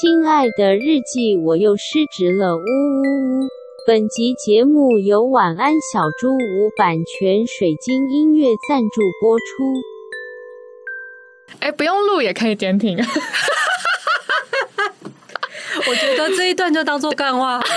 亲爱的日记，我又失职了，呜呜呜！本集节目由晚安小猪屋版权水晶音乐赞助播出。哎，不用录也可以点评。我觉得这一段就当做干话。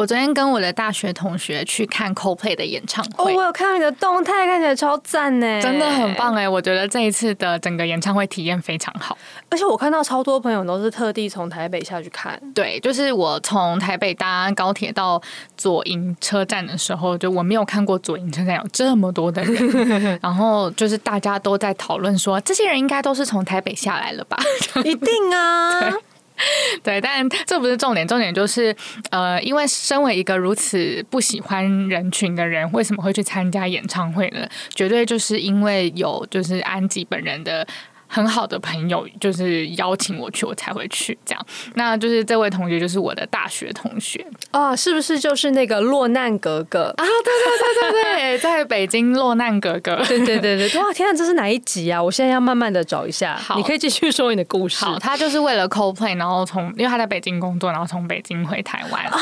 我昨天跟我的大学同学去看 Coldplay 的演唱会，哦，我有看到你的动态，看起来超赞呢，真的很棒哎！我觉得这一次的整个演唱会体验非常好，而且我看到超多朋友都是特地从台北下去看。对，就是我从台北搭高铁到左营车站的时候，就我没有看过左营车站有这么多的人，然后就是大家都在讨论说，这些人应该都是从台北下来了吧？一定啊。对，但这不是重点，重点就是，呃，因为身为一个如此不喜欢人群的人，为什么会去参加演唱会呢？绝对就是因为有就是安吉本人的。很好的朋友就是邀请我去，我才会去这样。那就是这位同学，就是我的大学同学啊，是不是就是那个落难格格啊？对对对对对，在北京落难格格。对对对对，哇，天啊，这是哪一集啊？我现在要慢慢的找一下。好，你可以继续说你的故事。好，他就是为了 Coldplay，然后从因为他在北京工作，然后从北京回台湾啊，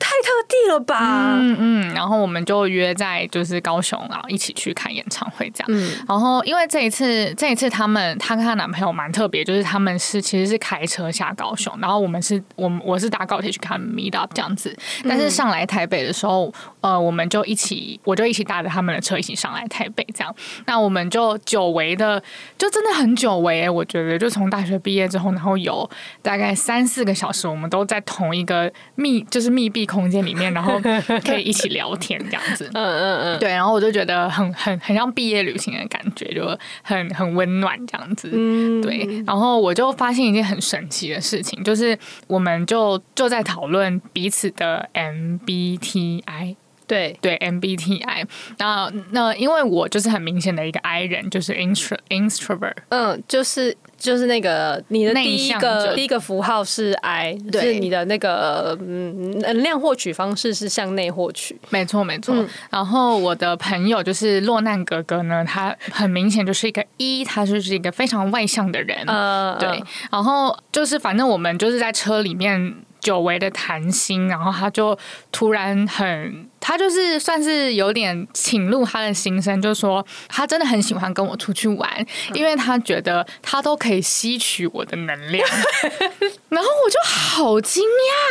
太特地了吧？嗯嗯，然后我们就约在就是高雄，然后一起去看演唱会这样。嗯，然后因为这一次这一次他们他。她跟她男朋友蛮特别，就是他们是其实是开车下高雄，然后我们是我们我是搭高铁去看 Meet Up 这样子，但是上来台北的时候，呃，我们就一起，我就一起搭着他们的车一起上来台北这样，那我们就久违的，就真的很久违，我觉得就从大学毕业之后，然后有大概三四个小时，我们都在同一个密就是密闭空间里面，然后可以一起聊天这样子，嗯嗯嗯，对，然后我就觉得很很很像毕业旅行的感觉，就很很温暖这样子。对，然后我就发现一件很神奇的事情，就是我们就就在讨论彼此的 MBTI，对对 MBTI，那那因为我就是很明显的一个 I 人，就是 intro introvert，嗯，就是。就是那个你的第一个第一个符号是 I，对，是你的那个嗯能量获取方式是向内获取，没错没错。嗯、然后我的朋友就是落难哥哥呢，他很明显就是一个 E，他就是一个非常外向的人，呃，对。然后就是反正我们就是在车里面。久违的谈心，然后他就突然很，他就是算是有点倾露他的心声，就说他真的很喜欢跟我出去玩，因为他觉得他都可以吸取我的能量，然后我就好惊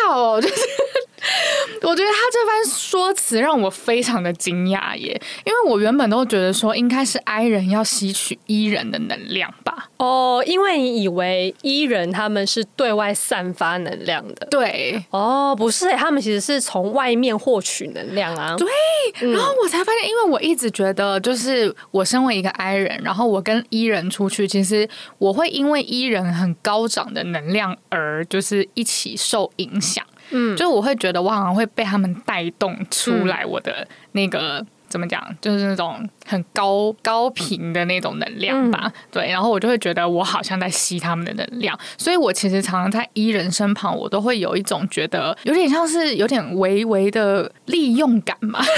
讶哦，就是。我觉得他这番说辞让我非常的惊讶耶，因为我原本都觉得说应该是 I 人要吸取 E 人的能量吧。哦，因为你以为 E 人他们是对外散发能量的，对。哦，不是，他们其实是从外面获取能量啊。对，然后我才发现，因为我一直觉得，就是我身为一个 I 人，然后我跟 E 人出去，其实我会因为 E 人很高涨的能量而就是一起受影响。嗯，就我会觉得我好像会被他们带动出来，我的那个、嗯、怎么讲，就是那种很高高频的那种能量吧。嗯、对，然后我就会觉得我好像在吸他们的能量，所以我其实常常在伊人身旁，我都会有一种觉得有点像是有点微微的利用感嘛。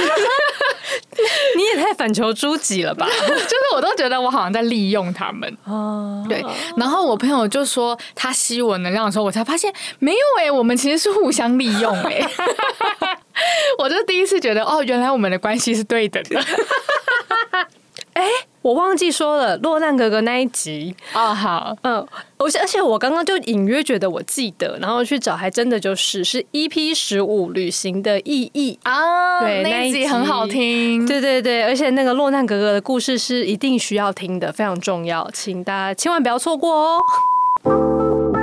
你也太反求诸己了吧？就是我都觉得我好像在利用他们哦。对，然后我朋友就说他吸我能量的时候，我才发现没有哎、欸，我们其实是互相利用哎、欸。我就第一次觉得哦，原来我们的关系是对等的。哎。我忘记说了，落难哥哥那一集哦，好，嗯，而且而且我刚刚就隐约觉得我记得，然后去找，还真的就是是 EP 十五旅行的意义啊，对，那一集很好听，对对对，而且那个落难哥哥的故事是一定需要听的，非常重要，请大家千万不要错过哦。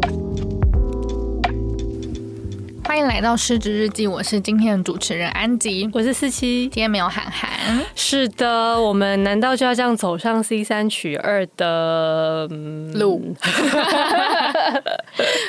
欢迎来到失职日记，我是今天的主持人安吉，我是四七，今天没有涵涵。是的，我们难道就要这样走上 C 三取二的路？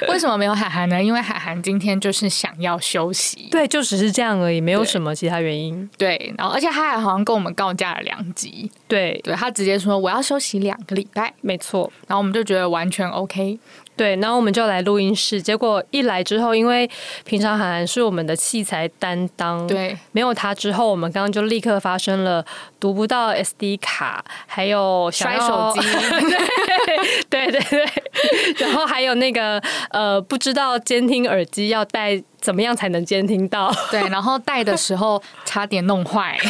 为什么没有涵涵呢？因为涵涵今天就是想要休息，对，就只是这样而已，没有什么其他原因。对，然后而且他还好像跟我们告假了两集，对，对他直接说我要休息两个礼拜，没错，然后我们就觉得完全 OK。对，然后我们就来录音室，结果一来之后，因为平常涵涵是我们的器材担当，对，没有他之后，我们刚刚就立刻发生了读不到 SD 卡，还有摔手机，对对对对，然后还有那个呃，不知道监听耳机要戴。怎么样才能监听到？对，然后戴的时候差点弄坏。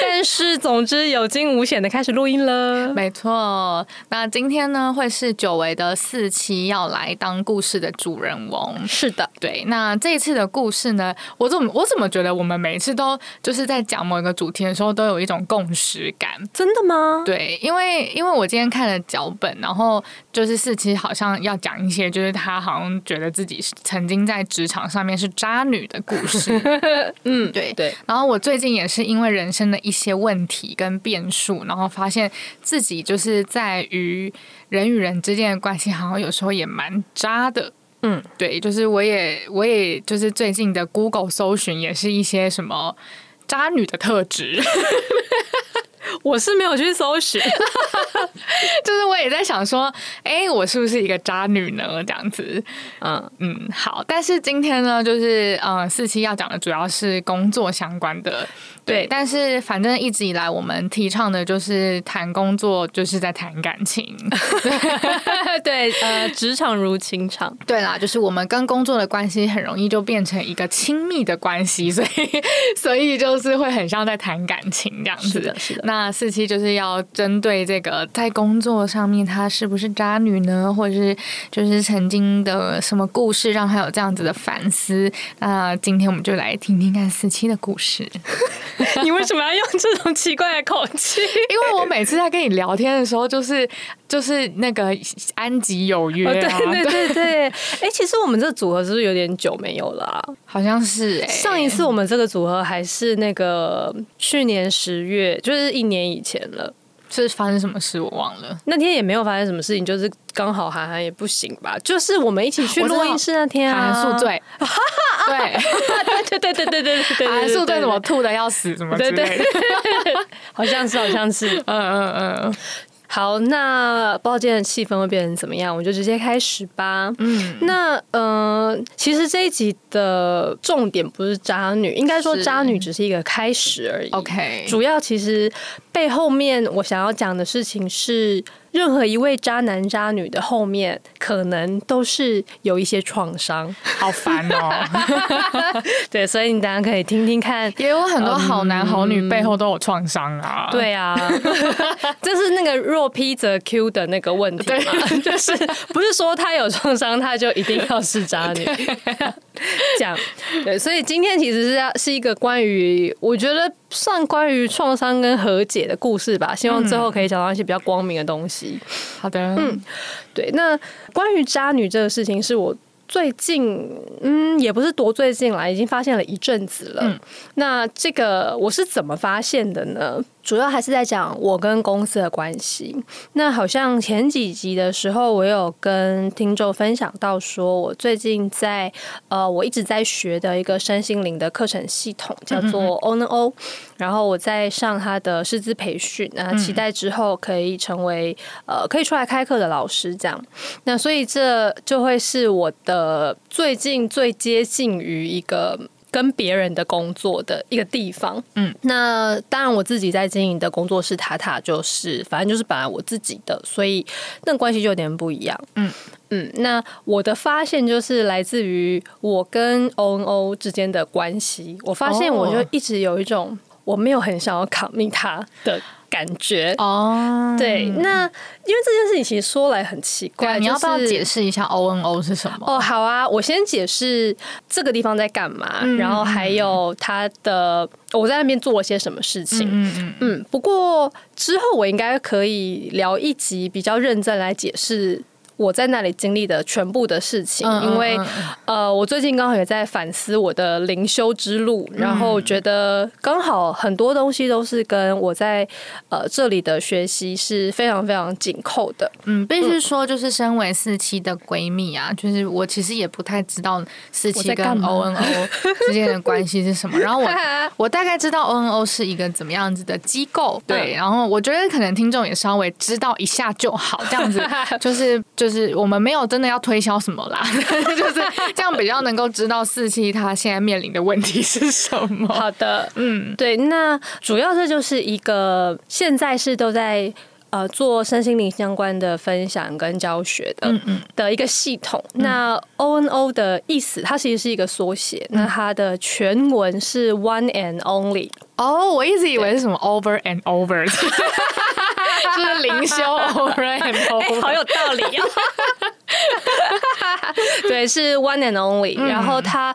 但是总之有惊无险的开始录音了。没错，那今天呢会是久违的四期要来当故事的主人翁。是的，对。那这一次的故事呢，我怎么我怎么觉得我们每一次都就是在讲某一个主题的时候都有一种共识感？真的吗？对，因为因为我今天看了脚本，然后就是四期好像要讲一些，就是他好像觉得自己是曾。曾经在职场上面是渣女的故事，嗯，对对。然后我最近也是因为人生的一些问题跟变数，然后发现自己就是在于人与人之间的关系，好像有时候也蛮渣的。嗯，对，就是我也我也就是最近的 Google 搜寻也是一些什么渣女的特质。我是没有去搜寻，就是我也在想说，哎、欸，我是不是一个渣女呢？这样子，嗯嗯，好。但是今天呢，就是嗯，四期要讲的主要是工作相关的。对，但是反正一直以来我们提倡的就是谈工作，就是在谈感情。对，呃，职场如情场。对啦，就是我们跟工作的关系很容易就变成一个亲密的关系，所以 所以就是会很像在谈感情这样子。是的，是的。那四七就是要针对这个在工作上面他是不是渣女呢？或者是就是曾经的什么故事让他有这样子的反思？那今天我们就来听听看四七的故事。你为什么要用这种奇怪的口气？因为我每次在跟你聊天的时候，就是就是那个安吉有约、啊哦，对对对对。哎、欸，其实我们这个组合是不是有点久没有了、啊？好像是哎、欸。上一次我们这个组合还是那个去年十月，就是一年以前了。是发生什么事我忘了，那天也没有发生什么事情，就是刚好涵涵也不行吧，就是我们一起去录音室那天啊，涵涵宿醉，对，对。对对对对对对，涵涵宿醉怎么吐的要死，什么之类的，对对对好像是好像是，嗯嗯嗯。好，那不知道今天的气氛会变成怎么样，我们就直接开始吧。嗯，那呃，其实这一集的重点不是渣女，应该说渣女只是一个开始而已。OK，主要其实背后面我想要讲的事情是。任何一位渣男渣女的后面，可能都是有一些创伤，好烦哦。对，所以你大家可以听听看，也有很多好男好女背后都有创伤啊。对啊，这是那个若 P 则 Q 的那个问题嘛，就是不是说他有创伤，他就一定要是渣女。这样，对，所以今天其实是要是一个关于，我觉得算关于创伤跟和解的故事吧。希望最后可以找到一些比较光明的东西。好的，嗯，对。那关于渣女这个事情，是我最近，嗯，也不是多最近来，已经发现了一阵子了。嗯，那这个我是怎么发现的呢？主要还是在讲我跟公司的关系。那好像前几集的时候，我有跟听众分享到，说我最近在呃，我一直在学的一个身心灵的课程系统，叫做 ONO。然后我在上他的师资培训，那期待之后可以成为呃，可以出来开课的老师这样。那所以这就会是我的最近最接近于一个。跟别人的工作的一个地方，嗯，那当然我自己在经营的工作室塔塔就是，反正就是本来我自己的，所以那关系就有点不一样，嗯嗯。那我的发现就是来自于我跟 ONO 之间的关系，我发现我就一直有一种我没有很想要 commit 他的。感觉哦，对，那因为这件事情其实说来很奇怪，你要不要解释一下 O N O 是什么？哦，好啊，我先解释这个地方在干嘛，嗯、然后还有他的我在那边做了些什么事情。嗯嗯嗯。不过之后我应该可以聊一集比较认真来解释我在那里经历的全部的事情，嗯、因为呃，我最近刚好也在反思我的灵修之路，然后觉得刚好很多东西都是跟我在呃这里的学习是非常非常紧扣的。嗯，必须说，就是身为四期的闺蜜啊，就是我其实也不太知道四期跟 ONO 之间的关系是什么。然后我 我大概知道 ONO 是一个怎么样子的机构，对。然后我觉得可能听众也稍微知道一下就好，这样子 就是就。就是我们没有真的要推销什么啦，就是这样比较能够知道四期他现在面临的问题是什么。好的，嗯，对，那主要这就是一个现在是都在呃做身心灵相关的分享跟教学的，嗯嗯的一个系统。嗯、那 ONO 的意思，它其实是一个缩写，嗯、那它的全文是 One and Only。哦，我一直以为是什么 Over and Over。就是灵修 over and over，好有道理哦。对，是 one and only。然后他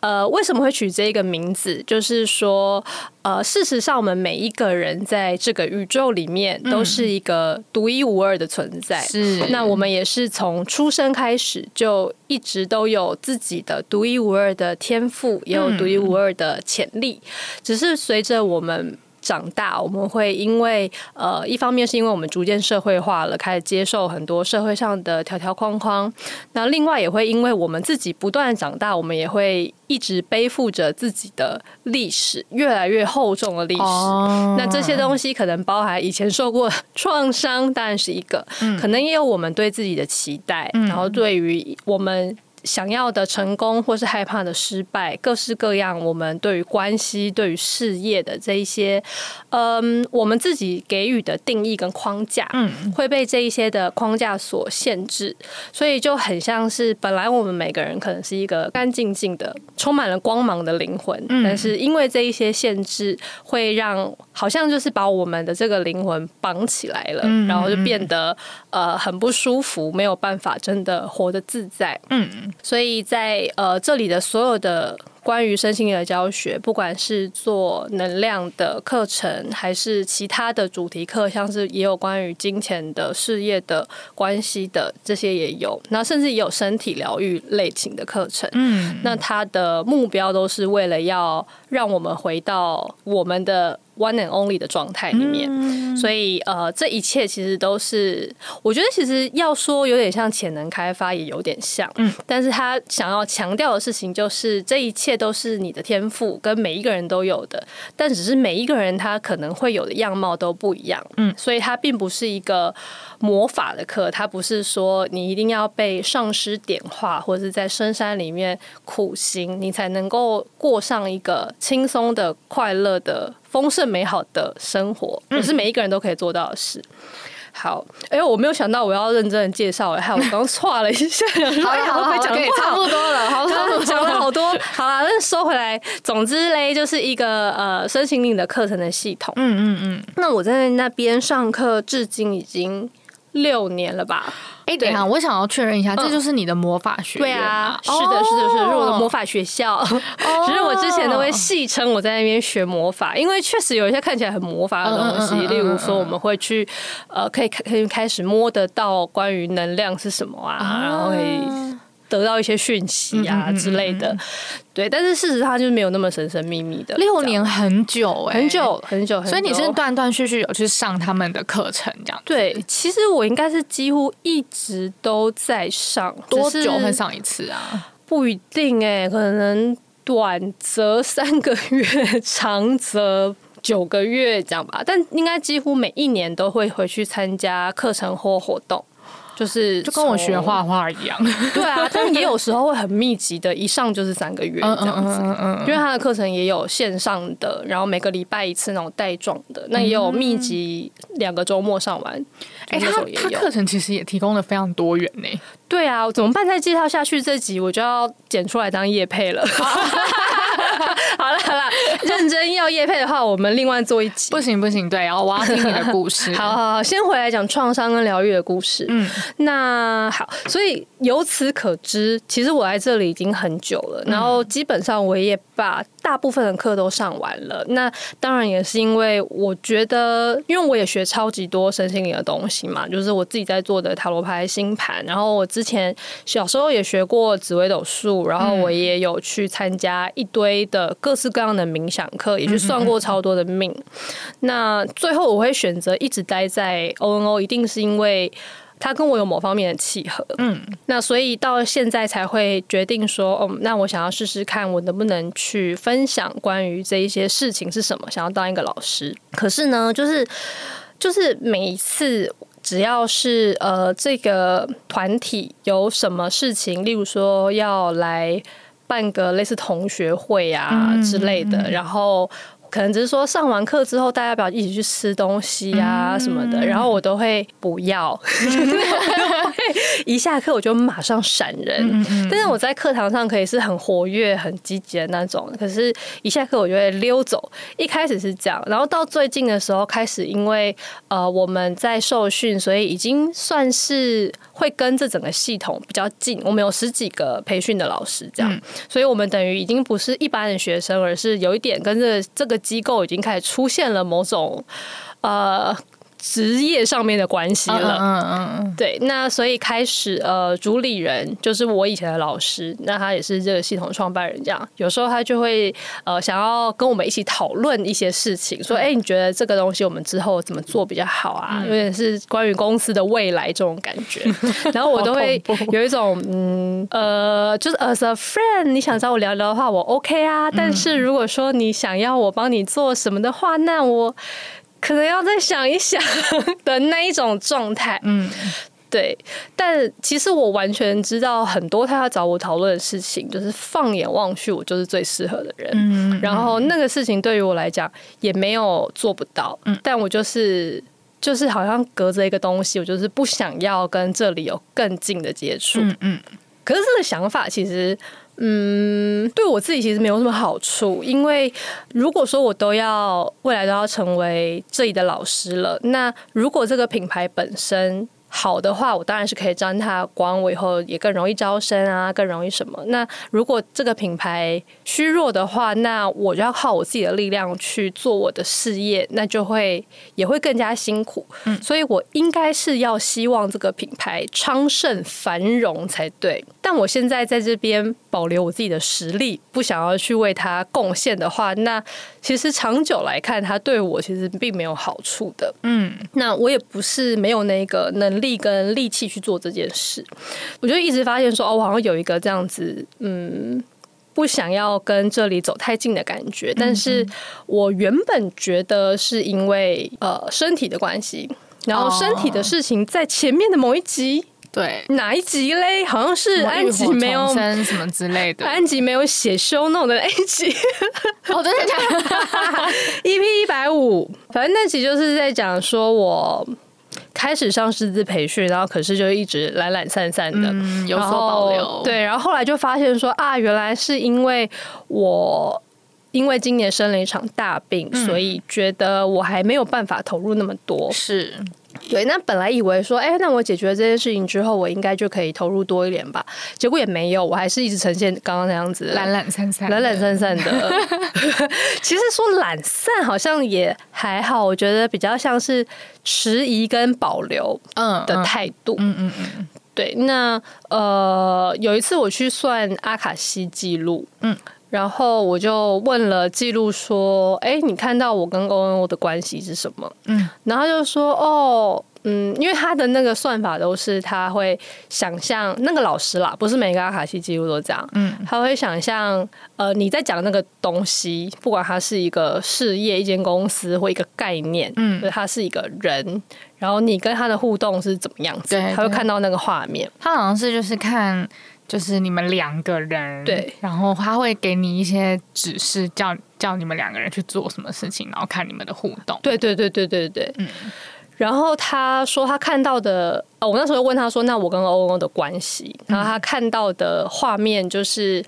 呃，为什么会取这个名字？就是说，呃，事实上，我们每一个人在这个宇宙里面都是一个独一无二的存在。是，那我们也是从出生开始就一直都有自己的独一无二的天赋，也有独一无二的潜力。只是随着我们。长大，我们会因为呃，一方面是因为我们逐渐社会化了，开始接受很多社会上的条条框框。那另外也会因为我们自己不断长大，我们也会一直背负着自己的历史，越来越厚重的历史。Oh. 那这些东西可能包含以前受过创伤，当然是一个，嗯、可能也有我们对自己的期待，嗯、然后对于我们。想要的成功，或是害怕的失败，各式各样。我们对于关系、对于事业的这一些，嗯，我们自己给予的定义跟框架，嗯，会被这一些的框架所限制。所以就很像是，本来我们每个人可能是一个干净净的、充满了光芒的灵魂，嗯，但是因为这一些限制，会让好像就是把我们的这个灵魂绑起来了，嗯，然后就变得呃很不舒服，没有办法真的活得自在，嗯。所以在呃这里的所有的关于身心灵的教学，不管是做能量的课程，还是其他的主题课，像是也有关于金钱的、事业的、关系的这些也有，那甚至也有身体疗愈类型的课程。嗯，那它的目标都是为了要让我们回到我们的。One and only 的状态里面，嗯、所以呃，这一切其实都是，我觉得其实要说有点像潜能开发，也有点像，嗯，但是他想要强调的事情就是，这一切都是你的天赋，跟每一个人都有的，但只是每一个人他可能会有的样貌都不一样，嗯，所以它并不是一个魔法的课，它不是说你一定要被上师点化，或者是在深山里面苦行，你才能够过上一个轻松的、快乐的。丰盛美好的生活，也是每一个人都可以做到的事。好，哎、欸，我没有想到我要认真的介绍，还有我刚刚错了一下，好好，好，讲的差不多了，好，讲了好多，好了，那收回来。总之嘞，就是一个呃身心灵的课程的系统。嗯嗯嗯。那我在那边上课，至今已经六年了吧。哎，等一下，我想要确认一下，这就是你的魔法学院？对啊，是的，是的，是的，是我的魔法学校。只是我之前都会戏称我在那边学魔法，因为确实有一些看起来很魔法的东西，例如说我们会去呃，可以可以开始摸得到关于能量是什么啊，然后可以。得到一些讯息啊之类的，对，但是事实上就是没有那么神神秘秘的。六年很久哎，很久很久，所以你是断断续续有去上他们的课程这样？对，其实我应该是几乎一直都在上。多久会上一次啊？不一定哎，可能短则三个月，长则九个月这样吧。但应该几乎每一年都会回去参加课程或活动。就是就跟我学画画一样，对啊，但也有时候会很密集的，一上就是三个月这样子。因为他的课程也有线上的，然后每个礼拜一次那种带状的，那也有密集两个周末上完。哎，他他课程其实也提供的非常多元呢。对啊，怎么办？再介绍下去这集我就要剪出来当叶配了。好了好了，认真要叶配的话，我们另外做一集。不行不行，对，然后我要听你的故事。好好好，先回来讲创伤跟疗愈的故事。嗯，那好，所以由此可知，其实我来这里已经很久了，然后基本上我也把大部分的课都上完了。那当然也是因为我觉得，因为我也学超级多身心灵的东西嘛，就是我自己在做的塔罗牌、星盘，然后我之前小时候也学过紫微斗数，然后我也有去参加一堆的各式各样的冥想课，也去算过超多的命。那最后我会选择一直待在 ONO，一定是因为。他跟我有某方面的契合，嗯，那所以到现在才会决定说，哦，那我想要试试看，我能不能去分享关于这一些事情是什么，想要当一个老师。可是呢，就是就是每一次只要是呃这个团体有什么事情，例如说要来办个类似同学会啊之类的，然后。可能只是说上完课之后，大家要不要一起去吃东西啊什么的，嗯、然后我都会不要，嗯、一下课我就马上闪人。但是我在课堂上可以是很活跃、很积极的那种，可是一下课我就会溜走。一开始是这样，然后到最近的时候开始，因为呃我们在受训，所以已经算是会跟这整个系统比较近。我们有十几个培训的老师，这样，嗯、所以我们等于已经不是一般的学生，而是有一点跟着这个。机构已经开始出现了某种呃职业上面的关系了，嗯嗯嗯，对，那所以开始呃主理人就是我以前的老师，那他也是这个系统创办人，这样有时候他就会呃想要跟我们一起讨论一些事情，说哎、欸，你觉得这个东西我们之后怎么做比较好啊？有点是关于公司的未来这种感觉，然后我都会有一种嗯呃，就是 as a friend，你想找我聊聊的话，我 OK 啊，但是如果说你想要我帮你做什么的话，那我。可能要再想一想 的那一种状态，嗯，对。但其实我完全知道很多他要找我讨论的事情，就是放眼望去，我就是最适合的人。嗯，然后那个事情对于我来讲也没有做不到，嗯，但我就是就是好像隔着一个东西，我就是不想要跟这里有更近的接触。嗯嗯。可是这个想法其实。嗯，对我自己其实没有什么好处，因为如果说我都要未来都要成为这里的老师了，那如果这个品牌本身。好的话，我当然是可以沾他光，我以后也更容易招生啊，更容易什么。那如果这个品牌虚弱的话，那我就要靠我自己的力量去做我的事业，那就会也会更加辛苦。嗯，所以我应该是要希望这个品牌昌盛繁荣才对。但我现在在这边保留我自己的实力，不想要去为他贡献的话，那其实长久来看，他对我其实并没有好处的。嗯，那我也不是没有那个能力跟力气去做这件事，我就一直发现说，哦，我好像有一个这样子，嗯，不想要跟这里走太近的感觉。但是我原本觉得是因为呃身体的关系，然后身体的事情在前面的某一集。对，哪一集嘞？好像是安吉没有什么之类的，安吉没有写 show note 的那一集。哦，真的假的？EP 一百五，反正那集就是在讲说我开始上师资培训，然后可是就一直懒懒散散的，嗯、有所保留。对，然后后来就发现说啊，原来是因为我因为今年生了一场大病，嗯、所以觉得我还没有办法投入那么多。是。对，那本来以为说，哎，那我解决了这件事情之后，我应该就可以投入多一点吧。结果也没有，我还是一直呈现刚刚那样子，懒懒散散，懒懒散散的。其实说懒散好像也还好，我觉得比较像是迟疑跟保留嗯的态度。嗯嗯嗯。对，那呃，有一次我去算阿卡西记录，嗯。然后我就问了记录说：“哎，你看到我跟 ONO 的关系是什么？”嗯，然后就说：“哦，嗯，因为他的那个算法都是他会想象那个老师啦，不是每个阿卡西记录都这样。嗯，他会想象呃你在讲那个东西，不管它是一个事业、一间公司或一个概念，嗯，他是一个人，然后你跟他的互动是怎么样子，对，他会看到那个画面。他好像是就是看。”就是你们两个人，对，然后他会给你一些指示，叫叫你们两个人去做什么事情，然后看你们的互动。对对对对对对，嗯。然后他说他看到的，哦，我那时候问他说，那我跟欧欧的关系，然后他看到的画面就是，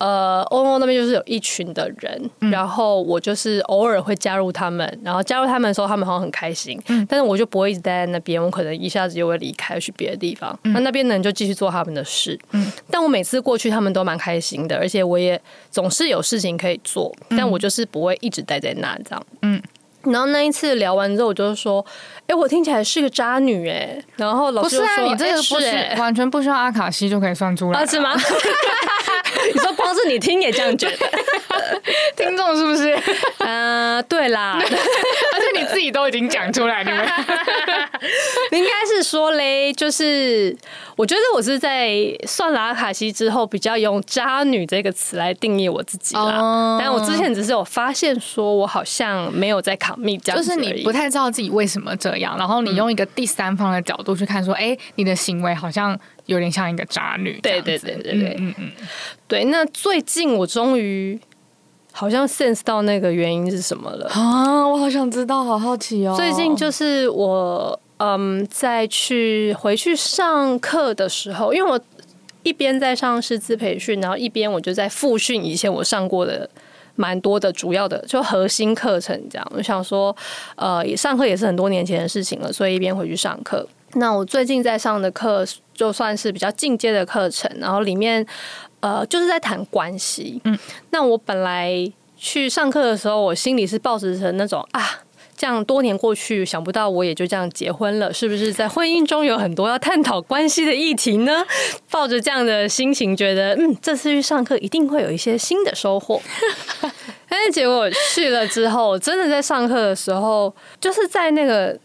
呃，欧欧那边就是有一群的人，嗯、然后我就是偶尔会加入他们，然后加入他们的时候，他们好像很开心，嗯、但是我就不会一直待在那边，我可能一下子就会离开去别的地方，嗯、那那边的人就继续做他们的事，嗯，但我每次过去，他们都蛮开心的，而且我也总是有事情可以做，但我就是不会一直待在那这样，嗯。然后那一次聊完之后，我就说：“哎，我听起来是个渣女哎。”然后老师说：“你这个不是完全不需要阿卡西就可以算出来，是吗？” 你说光是你听也这样觉得，听众是不是？嗯，对啦，你自己都已经讲出来，你们 应该是说嘞，就是我觉得我是在算了阿卡西之后，比较用“渣女”这个词来定义我自己啦。但我之前只是有发现，说我好像没有在 commit 这样，就是你不太知道自己为什么这样，然后你用一个第三方的角度去看，说，哎，你的行为好像。有点像一个渣女，对对对对对，嗯嗯，对。那最近我终于好像 sense 到那个原因是什么了啊！我好想知道，好好奇哦。最近就是我嗯，在去回去上课的时候，因为我一边在上师资培训，然后一边我就在复训以前我上过的蛮多的主要的就核心课程，这样。我想说，呃，也上课也是很多年前的事情了，所以一边回去上课。那我最近在上的课就算是比较进阶的课程，然后里面呃就是在谈关系。嗯，那我本来去上课的时候，我心里是抱着成那种啊，这样多年过去，想不到我也就这样结婚了，是不是在婚姻中有很多要探讨关系的议题呢？抱着这样的心情，觉得嗯，这次去上课一定会有一些新的收获。但是结果去了之后，真的在上课的时候，就是在那个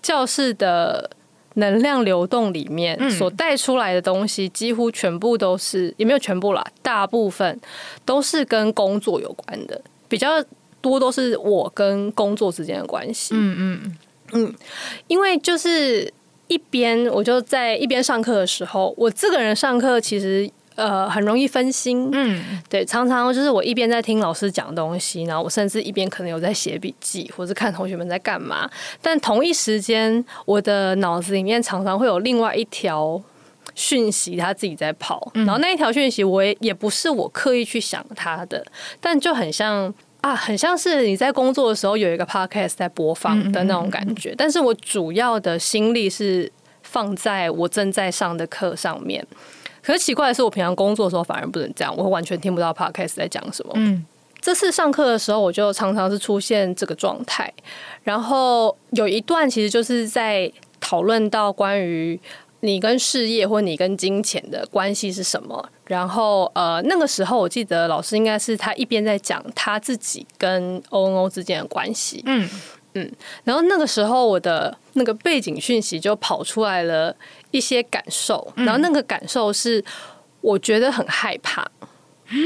教室的。能量流动里面所带出来的东西，几乎全部都是，也没有全部啦，大部分都是跟工作有关的，比较多都是我跟工作之间的关系。嗯嗯嗯，因为就是一边我就在一边上课的时候，我这个人上课其实。呃，很容易分心，嗯，对，常常就是我一边在听老师讲东西，然后我甚至一边可能有在写笔记，或者看同学们在干嘛。但同一时间，我的脑子里面常常会有另外一条讯息，他自己在跑。然后那一条讯息，我也也不是我刻意去想他的，但就很像啊，很像是你在工作的时候有一个 podcast 在播放的那种感觉。但是我主要的心力是放在我正在上的课上面。可是奇怪的是，我平常工作的时候反而不能这样，我完全听不到 podcast 在讲什么。嗯，这次上课的时候，我就常常是出现这个状态。然后有一段其实就是在讨论到关于你跟事业或你跟金钱的关系是什么。然后呃，那个时候我记得老师应该是他一边在讲他自己跟 ONO 之间的关系。嗯嗯，然后那个时候我的那个背景讯息就跑出来了。一些感受，然后那个感受是我觉得很害怕，嗯、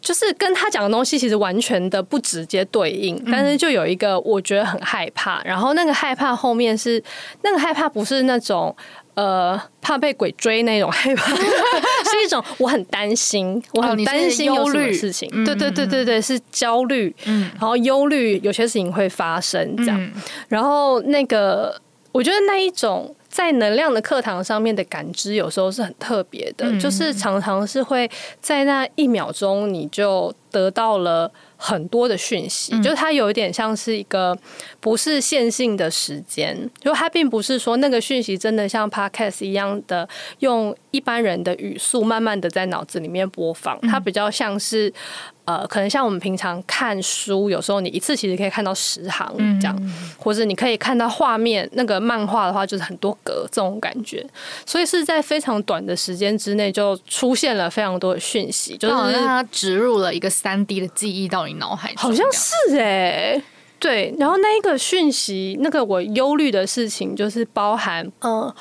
就是跟他讲的东西其实完全的不直接对应，嗯、但是就有一个我觉得很害怕，然后那个害怕后面是那个害怕不是那种呃怕被鬼追那种害怕，是一种我很担心，我很担心有什么事情，哦、对对对对对，是焦虑，嗯、然后忧虑有些事情会发生这样，嗯、然后那个我觉得那一种。在能量的课堂上面的感知，有时候是很特别的，就是常常是会在那一秒钟，你就得到了。很多的讯息，就是它有一点像是一个不是线性的时间，就它并不是说那个讯息真的像 podcast 一样的用一般人的语速慢慢的在脑子里面播放，它比较像是呃，可能像我们平常看书，有时候你一次其实可以看到十行这样，或者你可以看到画面，那个漫画的话就是很多格这种感觉，所以是在非常短的时间之内就出现了非常多的讯息，就是让它植入了一个三 D 的记忆到你。脑海好像是哎、欸，对，然后那一个讯息，那个我忧虑的事情，就是包含，嗯、呃，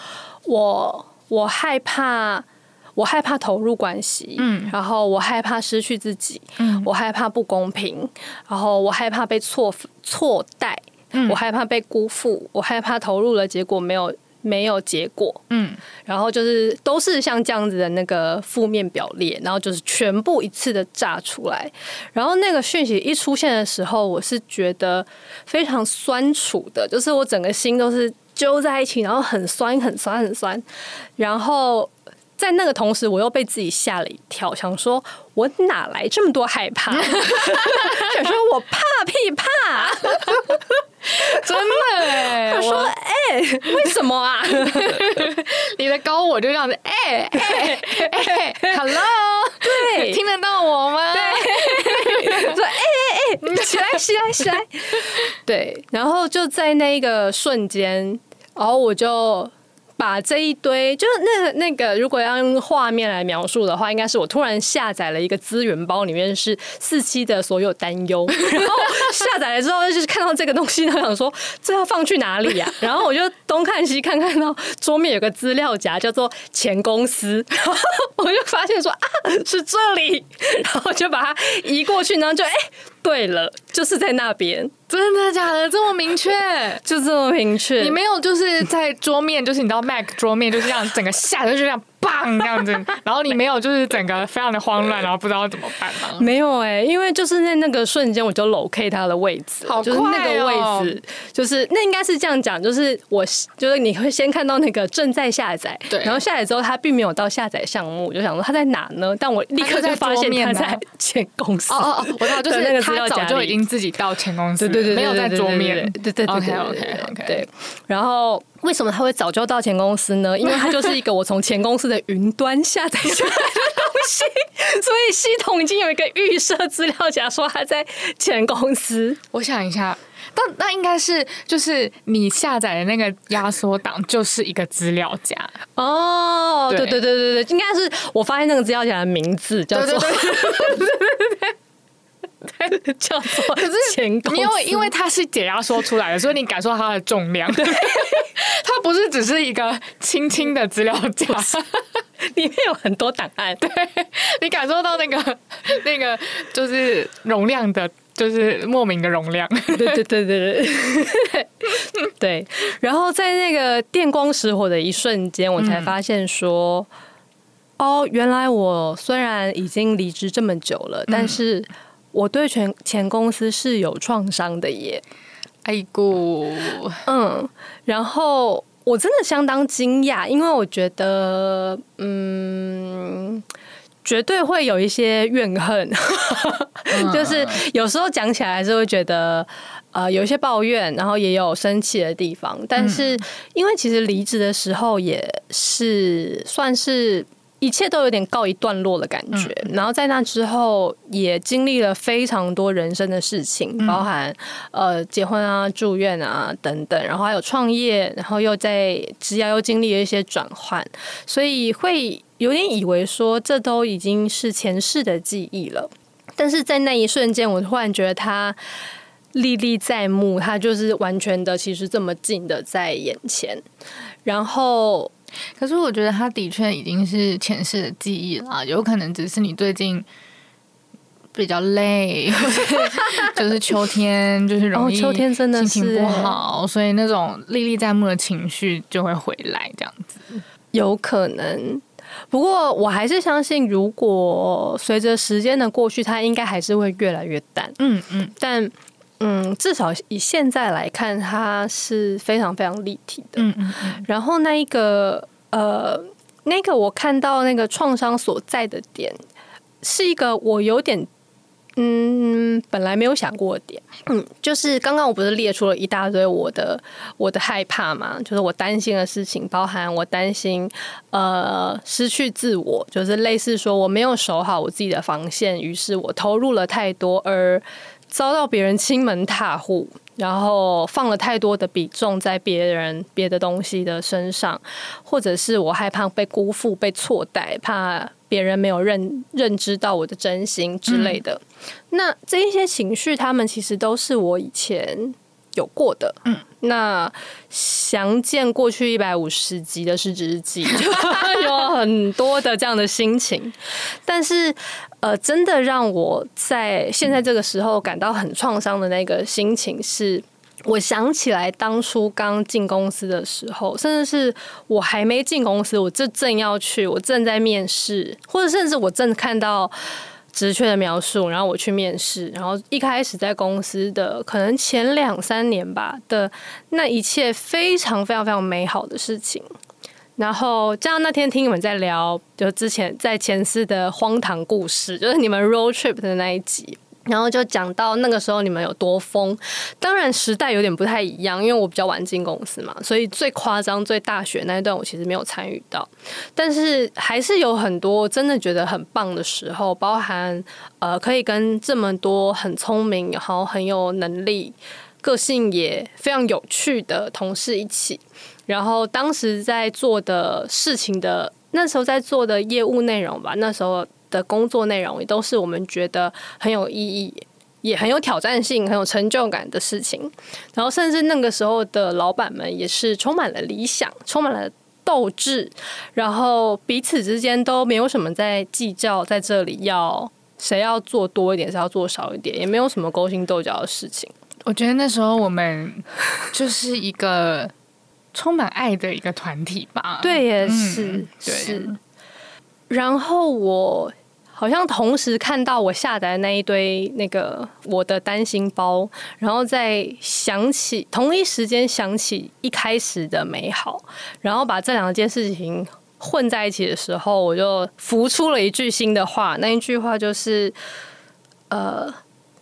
我我害怕，我害怕投入关系，嗯，然后我害怕失去自己，嗯，我害怕不公平，然后我害怕被错错待，嗯，我害怕被辜负，我害怕投入了结果没有。没有结果，嗯，然后就是都是像这样子的那个负面表列，然后就是全部一次的炸出来，然后那个讯息一出现的时候，我是觉得非常酸楚的，就是我整个心都是揪在一起，然后很酸很酸很酸，然后在那个同时，我又被自己吓了一跳，想说我哪来这么多害怕？想说我怕屁怕，真的哎！他说哎、欸，为什么啊？你的高我就这样子哎哎哎，Hello，对，听得到我吗？对，说哎哎哎，起来起来起来，对，然后就在那一个瞬间，然后我就。把这一堆，就是那个那个，如果要用画面来描述的话，应该是我突然下载了一个资源包，里面是四期的所有担忧，然后下载了之后，就是看到这个东西，他想说这要放去哪里呀？然后我就东看西看，看到桌面有个资料夹叫做前公司，然后我就发现说啊是这里，然后就把它移过去，然后就哎。对了，就是在那边，真的假的？这么明确，就这么明确。你没有就是在桌面，就是你知道 Mac 桌面就是这样，整个下来就这样。棒这样子，然后你没有就是整个非常的慌乱，然后不知道怎么办吗？没有哎、欸，因为就是在那个瞬间，我就 locate 他的位置，好快哦，就是那个位置，就是那应该是这样讲，就是我就是你会先看到那个正在下载，对，然后下载之后他并没有到下载项目，我就想说他在哪呢？但我立刻就发现他在前公司。哦哦哦，我知道，就是他早就已经自己到前公司，对对对，没有在桌面，对对对，OK OK OK，对，然后。为什么他会早就到前公司呢？因为他就是一个我从前公司的云端下载下来的东西，所以系统已经有一个预设资料夹，说他在前公司。我想一下，但那应该是就是你下载的那个压缩档就是一个资料夹哦。对对对对对，应该是我发现那个资料夹的名字叫做。叫做可是前，因为因为它是解压缩出来的，所以你感受它的重量。它 不是只是一个轻轻的资料夹，里面有很多档案。对，你感受到那个 那个就是容量的，就是莫名的容量。对对对对对对。然后在那个电光石火的一瞬间，我才发现说，嗯、哦，原来我虽然已经离职这么久了，但是。我对前前公司是有创伤的耶，哎姑，嗯，然后我真的相当惊讶，因为我觉得，嗯，绝对会有一些怨恨，就是有时候讲起来还是会觉得，呃，有一些抱怨，然后也有生气的地方，但是因为其实离职的时候也是算是。一切都有点告一段落的感觉，嗯、然后在那之后也经历了非常多人生的事情，嗯、包含呃结婚啊、住院啊等等，然后还有创业，然后又在职涯又经历了一些转换，所以会有点以为说这都已经是前世的记忆了，但是在那一瞬间，我突然觉得它历历在目，它就是完全的，其实这么近的在眼前，然后。可是我觉得他的确已经是前世的记忆了，有可能只是你最近比较累，就是秋天，就是容易秋天真的心情不好，所以那种历历在目的情绪就会回来，这样子有可能。不过我还是相信，如果随着时间的过去，它应该还是会越来越淡。嗯嗯，但。嗯，至少以现在来看，它是非常非常立体的。嗯嗯嗯。然后那一个呃，那个我看到那个创伤所在的点，是一个我有点嗯，本来没有想过的点。嗯，就是刚刚我不是列出了一大堆我的我的害怕嘛，就是我担心的事情，包含我担心呃失去自我，就是类似说我没有守好我自己的防线，于是我投入了太多而。遭到别人侵门踏户，然后放了太多的比重在别人别的东西的身上，或者是我害怕被辜负、被错待，怕别人没有认认知到我的真心之类的。嗯、那这一些情绪，他们其实都是我以前有过的。嗯，那详见过去一百五十集的失职日记，有很多的这样的心情，但是。呃，真的让我在现在这个时候感到很创伤的那个心情是，我想起来当初刚进公司的时候，甚至是我还没进公司，我就正要去，我正在面试，或者甚至我正看到职缺的描述，然后我去面试，然后一开始在公司的可能前两三年吧的那一切非常非常非常美好的事情。然后这样那天听你们在聊，就之前在前司的荒唐故事，就是你们 road trip 的那一集。然后就讲到那个时候你们有多疯，当然时代有点不太一样，因为我比较晚进公司嘛，所以最夸张、最大学那一段我其实没有参与到，但是还是有很多真的觉得很棒的时候，包含呃可以跟这么多很聪明、然后很有能力、个性也非常有趣的同事一起，然后当时在做的事情的那时候在做的业务内容吧，那时候。的工作内容也都是我们觉得很有意义，也很有挑战性、很有成就感的事情。然后，甚至那个时候的老板们也是充满了理想、充满了斗志，然后彼此之间都没有什么在计较，在这里要谁要做多一点，谁要做少一点，也没有什么勾心斗角的事情。我觉得那时候我们就是一个充满爱的一个团体吧。对，也是，嗯、是。然后我。好像同时看到我下载的那一堆那个我的担心包，然后再想起同一时间想起一开始的美好，然后把这两件事情混在一起的时候，我就浮出了一句新的话。那一句话就是：呃，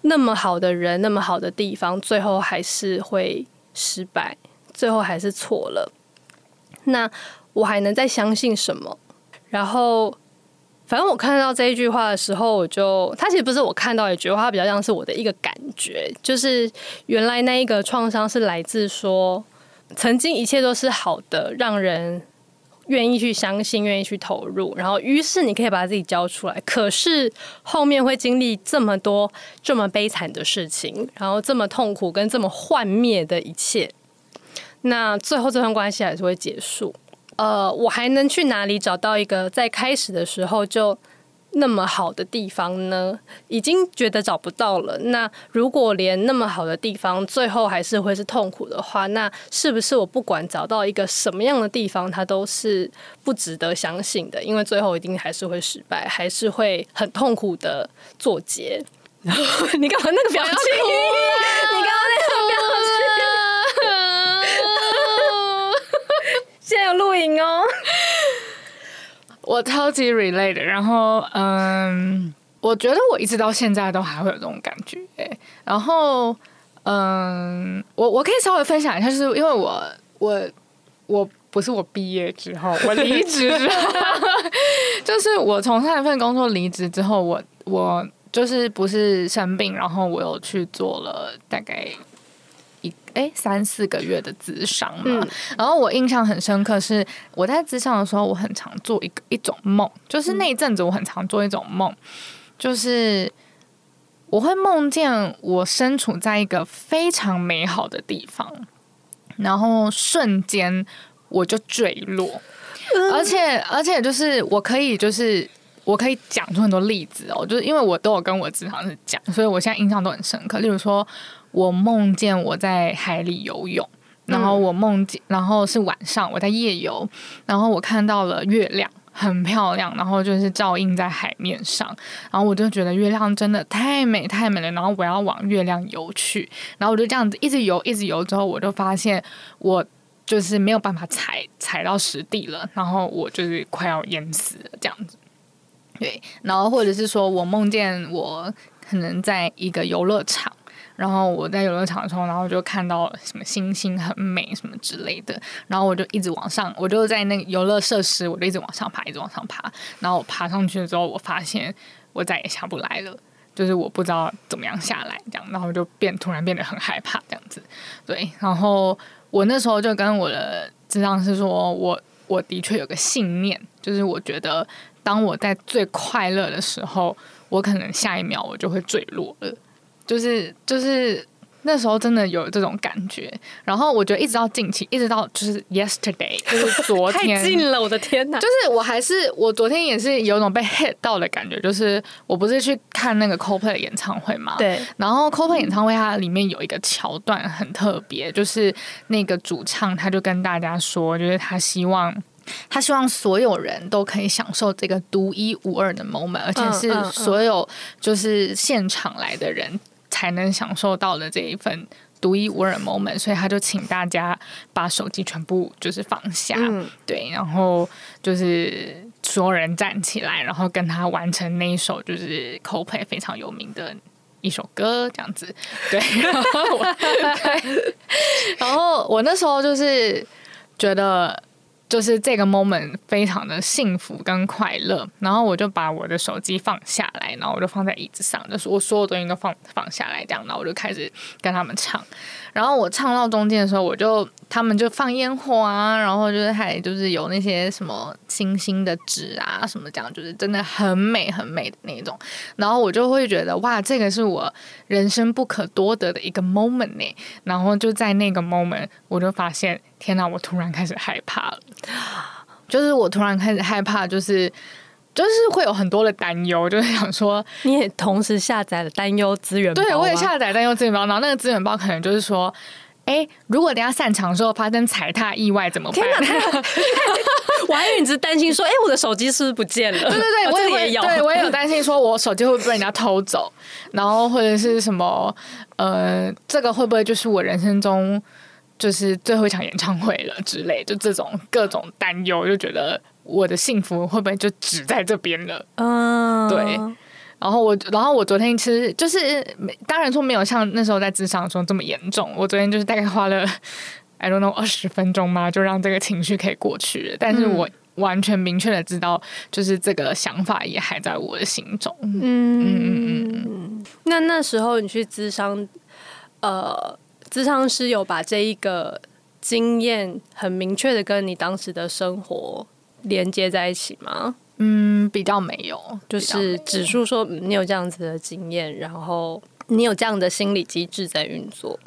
那么好的人，那么好的地方，最后还是会失败，最后还是错了。那我还能再相信什么？然后。反正我看到这一句话的时候，我就，它其实不是我看到一句话，它比较像是我的一个感觉，就是原来那一个创伤是来自说，曾经一切都是好的，让人愿意去相信，愿意去投入，然后于是你可以把自己交出来，可是后面会经历这么多这么悲惨的事情，然后这么痛苦跟这么幻灭的一切，那最后这段关系还是会结束。呃，我还能去哪里找到一个在开始的时候就那么好的地方呢？已经觉得找不到了。那如果连那么好的地方最后还是会是痛苦的话，那是不是我不管找到一个什么样的地方，它都是不值得相信的？因为最后一定还是会失败，还是会很痛苦的作结。你干嘛那个表情？你刚刚那个表情。现在有录影哦，我超级 relate，然后嗯，我觉得我一直到现在都还会有这种感觉，然后嗯，我我可以稍微分享一下，就是因为我我我不是我毕业之后，我离职之后，就是我从上一份工作离职之后，我我就是不是生病，然后我又去做了大概。三四个月的咨商嘛，嗯、然后我印象很深刻，是我在咨商的时候，我很常做一个一种梦，就是那一阵子我很常做一种梦，就是我会梦见我身处在一个非常美好的地方，然后瞬间我就坠落，嗯、而且而且就是我可以就是我可以讲出很多例子哦，就是因为我都有跟我职场师讲，所以我现在印象都很深刻，例如说。我梦见我在海里游泳，然后我梦见，然后是晚上我在夜游，然后我看到了月亮，很漂亮，然后就是照映在海面上，然后我就觉得月亮真的太美太美了，然后我要往月亮游去，然后我就这样子一直游一直游，之后我就发现我就是没有办法踩踩到实地了，然后我就是快要淹死了这样子，对，然后或者是说我梦见我可能在一个游乐场。然后我在游乐场的时候，然后就看到什么星星很美什么之类的，然后我就一直往上，我就在那个游乐设施，我就一直往上爬，一直往上爬。然后我爬上去之后，我发现我再也下不来了，就是我不知道怎么样下来，这样，然后就变突然变得很害怕这样子。对，然后我那时候就跟我的智障师说，我我的确有个信念，就是我觉得当我在最快乐的时候，我可能下一秒我就会坠落了。就是就是那时候真的有这种感觉，然后我觉得一直到近期，一直到就是 yesterday，就是昨天，太近了，我的天哪！就是我还是我昨天也是有种被 hit 到的感觉，就是我不是去看那个 Coldplay 的演唱会嘛，对，然后 Coldplay 演唱会它里面有一个桥段很特别，就是那个主唱他就跟大家说，就是他希望。他希望所有人都可以享受这个独一无二的 moment，而且是所有就是现场来的人才能享受到的这一份独一无二的 moment，所以他就请大家把手机全部就是放下，嗯、对，然后就是所有人站起来，然后跟他完成那一首就是 Coldplay 非常有名的一首歌，这样子，对，然后我，对，然后我那时候就是觉得。就是这个 moment 非常的幸福跟快乐，然后我就把我的手机放下来，然后我就放在椅子上，就是我所有东西都放放下来，这样，然后我就开始跟他们唱。然后我唱到中间的时候，我就他们就放烟火啊，然后就是还就是有那些什么星星的纸啊什么这样，就是真的很美很美的那种。然后我就会觉得哇，这个是我人生不可多得的一个 moment 呢。然后就在那个 moment，我就发现。天哪！我突然开始害怕了，就是我突然开始害怕，就是就是会有很多的担忧，就是想说，你也同时下载了担忧资源包，对，我也下载担忧资源包，然后那个资源包可能就是说，哎、欸，如果等下散场的时候发生踩踏意外怎么办？我还以为你只是担心说，哎、欸，我的手机是不是不见了？对对对，我也有，对我也有担心，说我手机会不会被人家偷走，然后或者是什么，呃，这个会不会就是我人生中。就是最后一场演唱会了之类，就这种各种担忧，就觉得我的幸福会不会就只在这边了？嗯，对。然后我，然后我昨天其实就是，当然说没有像那时候在咨商的时候这么严重。我昨天就是大概花了，I don't know，二十分钟嘛，就让这个情绪可以过去。但是我完全明确的知道，就是这个想法也还在我的心中。嗯嗯嗯嗯。那那时候你去咨商，呃。咨商师有把这一个经验很明确的跟你当时的生活连接在一起吗？嗯，比较没有，就是指数说你有这样子的经验，然后你有这样的心理机制在运作。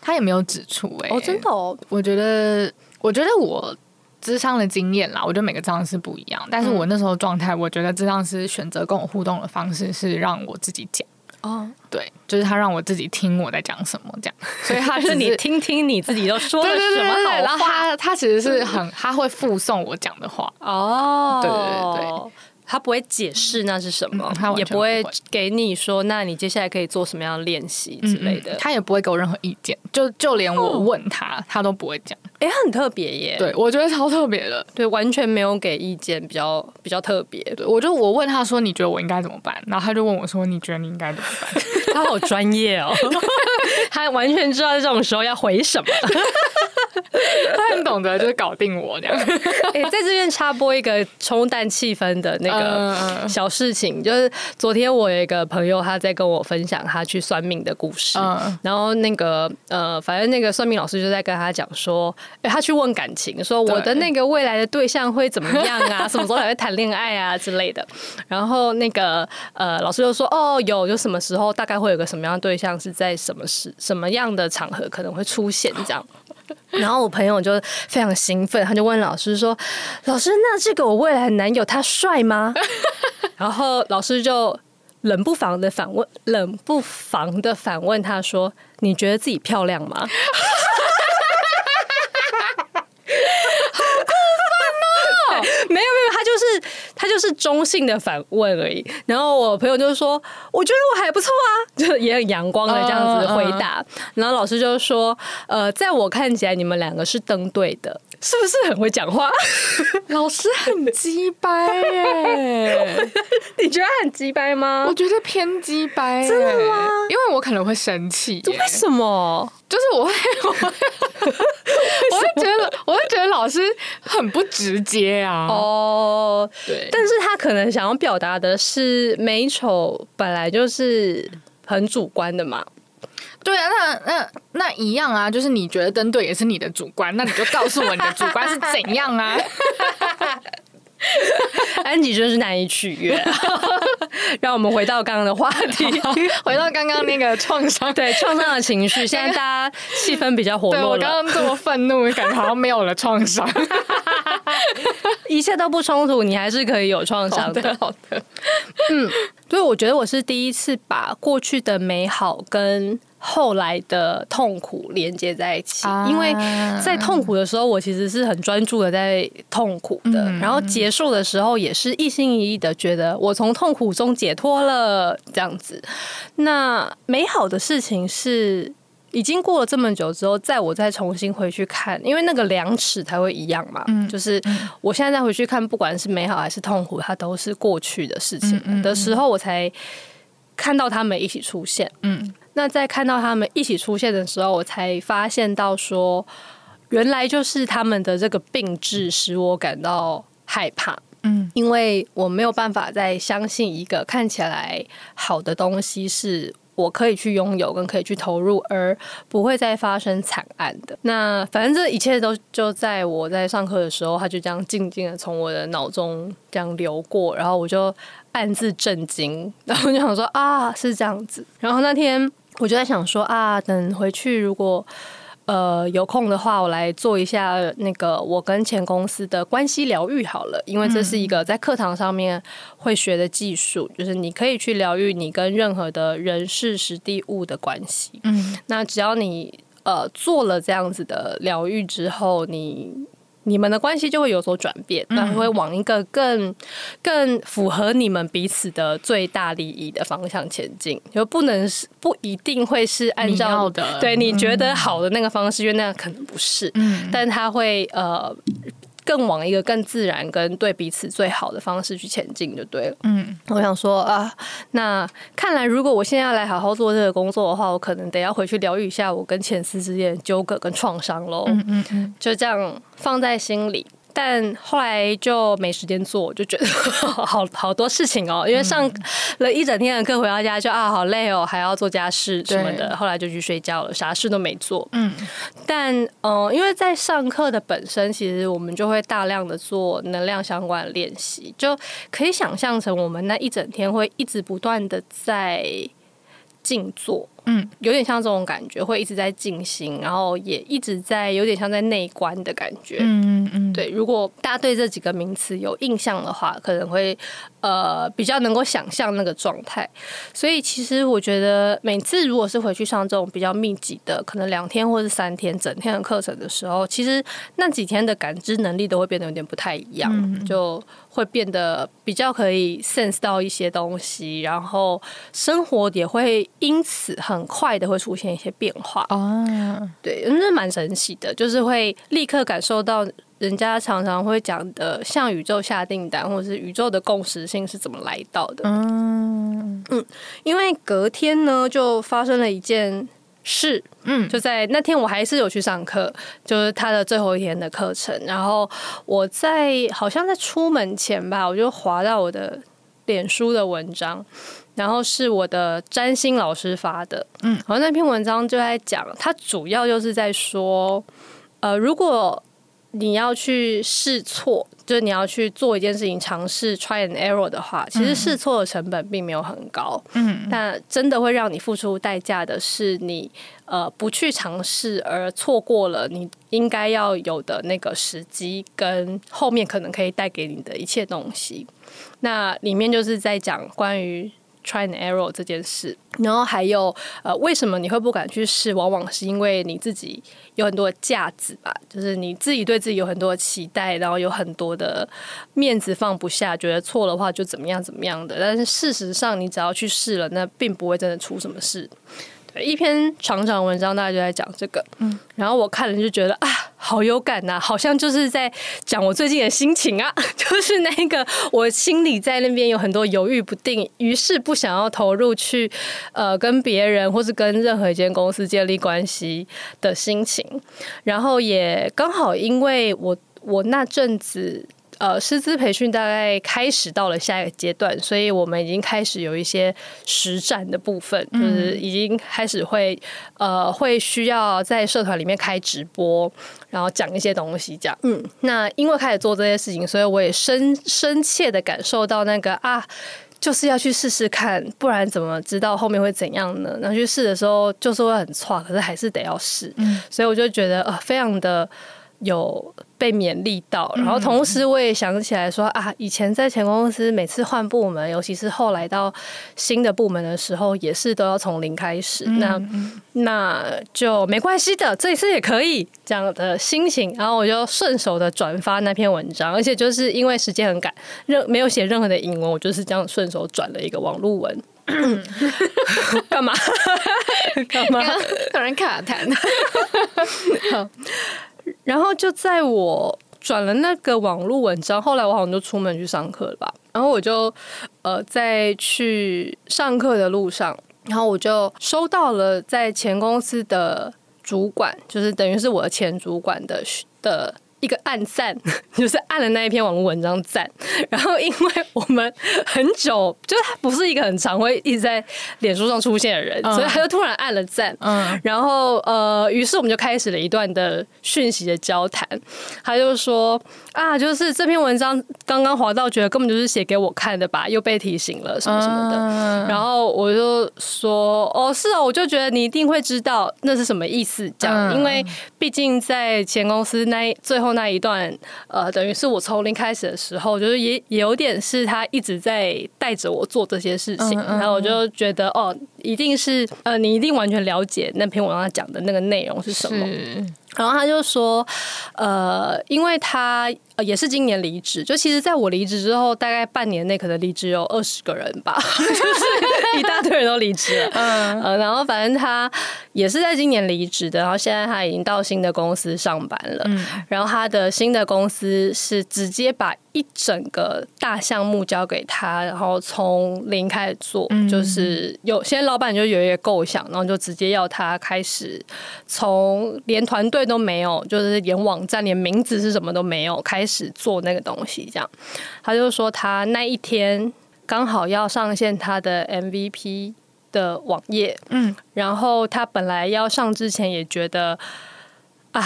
他也没有指出哎、欸，哦，真的哦，我觉得，我觉得我智商的经验啦，我觉得每个智商是不一样，但是我那时候状态，我觉得智商是选择跟我互动的方式是让我自己讲。哦，对，就是他让我自己听我在讲什么，这样，所以他 是你听听你自己都说了什么好话，然后他他其实是很他会附送我讲的话哦，对对对。他不会解释那是什么，嗯、他不也不会给你说，那你接下来可以做什么样的练习之类的。他也不会给我任何意见，就就连我问他，哦、他都不会讲。哎、很特别耶。对，我觉得超特别的，对，完全没有给意见，比较比较特别。对，我就我问他说，你觉得我应该怎么办？然后他就问我说，你觉得你应该怎么办？他好专业哦，他完全知道这种时候要回什么。他很懂得就是搞定我这样。哎、欸，在这边插播一个冲淡气氛的那个小事情，就是昨天我有一个朋友他在跟我分享他去算命的故事，然后那个呃，反正那个算命老师就在跟他讲说，哎，他去问感情，说我的那个未来的对象会怎么样啊，什么时候才会谈恋爱啊之类的。然后那个呃，老师就说，哦，有，就什么时候大概会有个什么样的对象是在什么时什么样的场合可能会出现这样。然后我朋友就非常兴奋，他就问老师说：“老师，那这个我未来的男友他帅吗？” 然后老师就冷不防的反问，冷不防的反问他说：“你觉得自己漂亮吗？” 他就是中性的反问而已，然后我朋友就说：“我觉得我还不错啊，就也很阳光的这样子回答。”然后老师就说：“呃，在我看起来，你们两个是登对的，是不是很会讲话？” 老师很鸡掰耶，你觉得很鸡掰吗？我觉得偏鸡掰，真的吗？因为我可能会生气，为什么？就是我会，我会，我会觉得，我会觉得老师很不直接啊。哦，对，但是他可能想要表达的是美丑本来就是很主观的嘛。对啊，那那那一样啊，就是你觉得登对也是你的主观，那你就告诉我你的主观是怎样啊。安吉真是难以取悦，让我们回到刚刚的话题，回到刚刚那个创伤，对创伤的情绪。现在大家气氛比较活络，我刚刚这么愤怒，感觉好像没有了创伤，一切都不冲突，你还是可以有创伤的。好的，嗯，所以我觉得我是第一次把过去的美好跟后来的痛苦连接在一起，因为在痛苦的时候，我其实是很专注的在痛苦的，然后结束的时候也是一心一意的觉得我从痛苦中解脱了这样子。那美好的事情是，已经过了这么久之后，在我再重新回去看，因为那个量尺才会一样嘛。就是我现在再回去看，不管是美好还是痛苦，它都是过去的事情的时候，我才看到他们一起出现。嗯。那在看到他们一起出现的时候，我才发现到说，原来就是他们的这个病治使我感到害怕。嗯，因为我没有办法再相信一个看起来好的东西是我可以去拥有跟可以去投入，而不会再发生惨案的。那反正这一切都就在我在上课的时候，他就这样静静的从我的脑中这样流过，然后我就暗自震惊，然后就想说啊，是这样子。然后那天。我就在想说啊，等回去如果呃有空的话，我来做一下那个我跟前公司的关系疗愈好了，因为这是一个在课堂上面会学的技术，就是你可以去疗愈你跟任何的人事、时地、物的关系。嗯，那只要你呃做了这样子的疗愈之后，你。你们的关系就会有所转变，那会往一个更更符合你们彼此的最大利益的方向前进，就不能是不一定会是按照对你觉得好的那个方式，因为那样可能不是，嗯，但他会呃。更往一个更自然跟对彼此最好的方式去前进就对了。嗯，我想说啊，那看来如果我现在要来好好做这个工作的话，我可能得要回去疗愈一下我跟前司之间的纠葛跟创伤喽。嗯嗯嗯，就这样放在心里。但后来就没时间做，就觉得好好多事情哦，因为上了一整天的课，回到家就啊好累哦，还要做家事什么的。后来就去睡觉了，啥事都没做。嗯，但嗯、呃，因为在上课的本身，其实我们就会大量的做能量相关的练习，就可以想象成我们那一整天会一直不断的在静坐。嗯，有点像这种感觉，会一直在进行，然后也一直在有点像在内观的感觉。嗯嗯嗯，对。如果大家对这几个名词有印象的话，可能会呃比较能够想象那个状态。所以其实我觉得，每次如果是回去上这种比较密集的，可能两天或是三天整天的课程的时候，其实那几天的感知能力都会变得有点不太一样，嗯、就会变得比较可以 sense 到一些东西，然后生活也会因此很。快的会出现一些变化哦，oh. 对，那蛮神奇的，就是会立刻感受到人家常常会讲的，向宇宙下订单，或者是宇宙的共识性是怎么来到的。嗯嗯，因为隔天呢，就发生了一件事，嗯，就在那天我还是有去上课，就是他的最后一天的课程，然后我在好像在出门前吧，我就划到我的脸书的文章。然后是我的占星老师发的，嗯，然后那篇文章就在讲，他主要就是在说，呃，如果你要去试错，就是你要去做一件事情，尝试 try and error 的话，其实试错的成本并没有很高，嗯，但真的会让你付出代价的是你呃不去尝试而错过了你应该要有的那个时机，跟后面可能可以带给你的一切东西。那里面就是在讲关于。Try and error 这件事，然后还有呃，为什么你会不敢去试？往往是因为你自己有很多的架子吧，就是你自己对自己有很多的期待，然后有很多的面子放不下，觉得错的话就怎么样怎么样的。但是事实上，你只要去试了，那并不会真的出什么事。对，一篇长长文章，大家就在讲这个，嗯，然后我看了就觉得啊，好有感呐，好像就是在讲我最近的心情啊，就是那个我心里在那边有很多犹豫不定，于是不想要投入去呃跟别人或是跟任何一间公司建立关系的心情，然后也刚好因为我我那阵子。呃，师资培训大概开始到了下一个阶段，所以我们已经开始有一些实战的部分，就是已经开始会呃会需要在社团里面开直播，然后讲一些东西，这样。嗯，那因为开始做这些事情，所以我也深深切的感受到那个啊，就是要去试试看，不然怎么知道后面会怎样呢？然后去试的时候就是会很挫，可是还是得要试。嗯，所以我就觉得呃，非常的。有被勉励到，然后同时我也想起来说啊，以前在前公司每次换部门，尤其是后来到新的部门的时候，也是都要从零开始。那那就没关系的，这一次也可以这样的心情，然后我就顺手的转发那篇文章，而且就是因为时间很赶，任没有写任何的引文，我就是这样顺手转了一个网络文。干嘛？干嘛？突然卡痰。好，然后就在我转了那个网络文章，后来我好像就出门去上课了吧。然后我就呃在去上课的路上，然后我就收到了在前公司的主管，就是等于是我的前主管的的。一个按赞，就是按了那一篇网络文章赞，然后因为我们很久，就是他不是一个很常会一直在脸书上出现的人，嗯、所以他就突然按了赞，嗯，然后呃，于是我们就开始了一段的讯息的交谈，他就说啊，就是这篇文章刚刚滑到，觉得根本就是写给我看的吧，又被提醒了什么什么的，嗯、然后我就说哦，是哦，我就觉得你一定会知道那是什么意思，这样，嗯、因为毕竟在前公司那最后。那一段，呃，等于是我从零开始的时候，就是也也有点是他一直在带着我做这些事情，然后我就觉得，哦，一定是，呃，你一定完全了解那篇文章讲的那个内容是什么。然后他就说，呃，因为他呃也是今年离职，就其实在我离职之后，大概半年内可能离职有二十个人吧，就是一大堆人都离职了。嗯，呃，然后反正他也是在今年离职的，然后现在他已经到新的公司上班了。嗯，然后他的新的公司是直接把一整个大项目交给他，然后从零开始做，嗯、就是有些老板就有一个构想，然后就直接要他开始从连团队都没有，就是连网站、连名字是什么都没有，开始做那个东西。这样，他就说他那一天刚好要上线他的 MVP 的网页，嗯，然后他本来要上之前也觉得啊。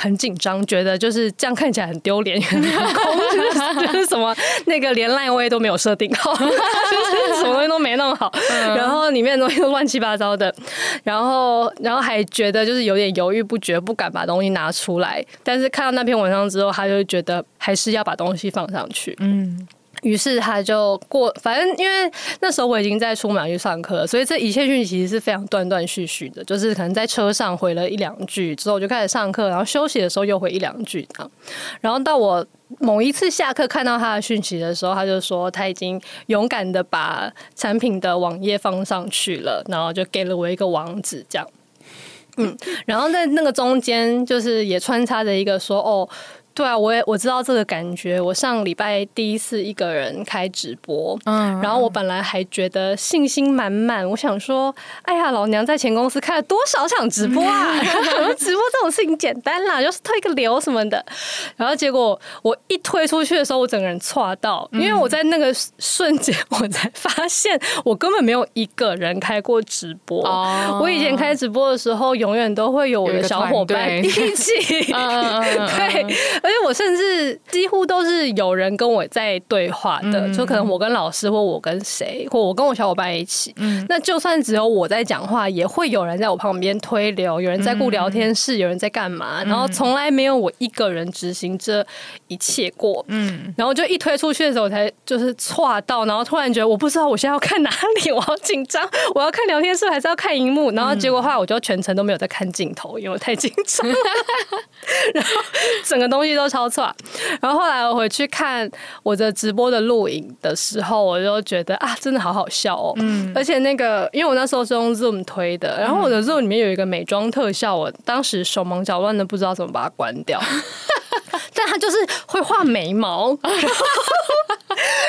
很紧张，觉得就是这样看起来很丢脸，很 空，就是就是什么那个连烂位都没有设定好，就是什么东西都没弄好，然后里面的东西都乱七八糟的，然后然后还觉得就是有点犹豫不决，不敢把东西拿出来。但是看到那篇文章之后，他就觉得还是要把东西放上去。嗯。于是他就过，反正因为那时候我已经在出门去上课，所以这一切讯息是非常断断续续的，就是可能在车上回了一两句之后我就开始上课，然后休息的时候又回一两句这样，然后到我某一次下课看到他的讯息的时候，他就说他已经勇敢的把产品的网页放上去了，然后就给了我一个网址这样，嗯，然后在那个中间就是也穿插着一个说哦。对啊，我也我知道这个感觉。我上礼拜第一次一个人开直播，嗯，然后我本来还觉得信心满满，我想说，哎呀，老娘在前公司开了多少场直播啊！嗯、直播这种事情简单啦，就是推个流什么的。然后结果我一推出去的时候，我整个人错到，因为我在那个瞬间，我才发现我根本没有一个人开过直播。哦、我以前开直播的时候，永远都会有我的小伙伴一起，嗯、对。而且我甚至几乎都是有人跟我在对话的，嗯、就可能我跟老师，或我跟谁，或我跟我小伙伴一起。嗯、那就算只有我在讲话，也会有人在我旁边推流，有人在顾聊天室，嗯、有人在干嘛，然后从来没有我一个人执行这一切过。嗯，然后就一推出去的时候，我才就是错到，然后突然觉得我不知道我现在要看哪里，我好紧张，我要看聊天室还是要看荧幕？然后结果后来我就全程都没有在看镜头，因为我太紧张了。然后整个东西。都超错，然后后来我回去看我的直播的录影的时候，我就觉得啊，真的好好笑哦。嗯，而且那个，因为我那时候是用 Zoom 推的，然后我的 Zoom 里面有一个美妆特效，我当时手忙脚乱的，不知道怎么把它关掉。但他就是会画眉毛，然后，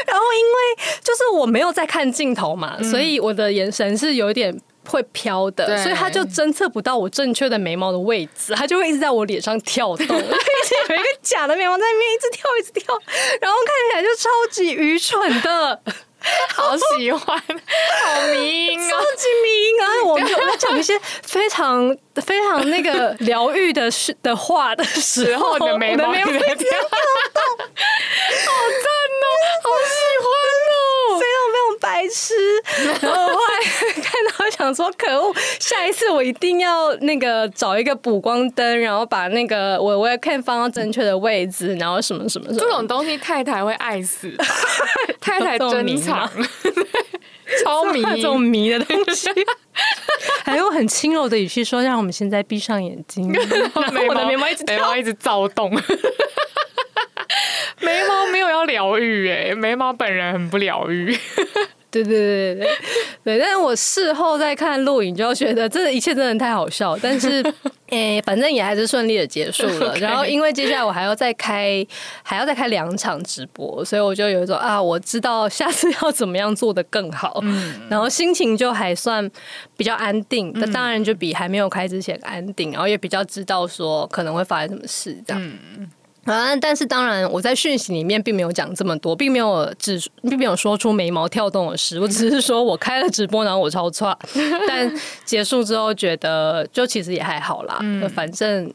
然后因为就是我没有在看镜头嘛，所以我的眼神是有一点。会飘的，所以他就侦测不到我正确的眉毛的位置，他就会一直在我脸上跳动，有一个假的眉毛在那边一直跳，一直跳，然后看起来就超级愚蠢的，好喜欢，好迷超级迷因啊！我们就讲一些非常非常那个疗愈的事的话的时候，你的眉毛在跳动，好赞哦，好喜欢白痴。然后后来看到想说，可恶，下一次我一定要那个找一个补光灯，然后把那个我我也看放到正确的位置，然后什么什么什么。这种东西太太会爱死，太太珍藏，超迷这种迷的东西，还用很轻柔的语气说：“让我们现在闭上眼睛。”然后我的眉毛一直眉毛一直躁动。眉毛没有要疗愈哎，眉毛本人很不疗愈。对对对对对对，但是我事后再看录影，就觉得这一切真的太好笑。但是，诶，反正也还是顺利的结束了。然后，因为接下来我还要再开，还要再开两场直播，所以我就有一种啊，我知道下次要怎么样做的更好。嗯，然后心情就还算比较安定。那当然就比还没有开之前安定，然后也比较知道说可能会发生什么事这样。嗯。啊！但是当然，我在讯息里面并没有讲这么多，并没有只并没有说出眉毛跳动的事。我只是说我开了直播，然后我超错。但结束之后，觉得就其实也还好啦。嗯，反正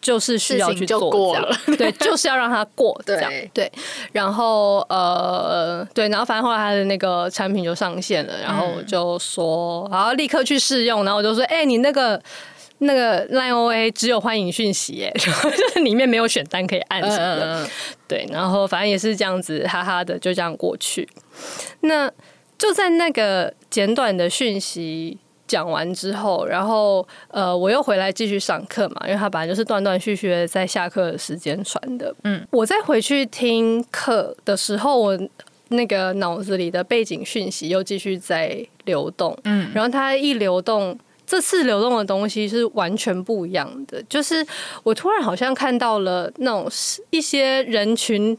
就是需要去做，就过了。对，就是要让它过。这样对，对。然后呃，对，然后反正后来他的那个产品就上线了，然后我就说，然后立刻去试用。然后我就说，哎、欸，你那个。那个 Line OA 只有欢迎讯息，耶，然 后就是里面没有选单可以按什么的，嗯、对，然后反正也是这样子，哈哈的就这样过去。那就在那个简短的讯息讲完之后，然后呃，我又回来继续上课嘛，因为他本来就是断断续续的在下课的时间传的。嗯，我再回去听课的时候，我那个脑子里的背景讯息又继续在流动。嗯，然后它一流动。这次流动的东西是完全不一样的，就是我突然好像看到了那种一些人群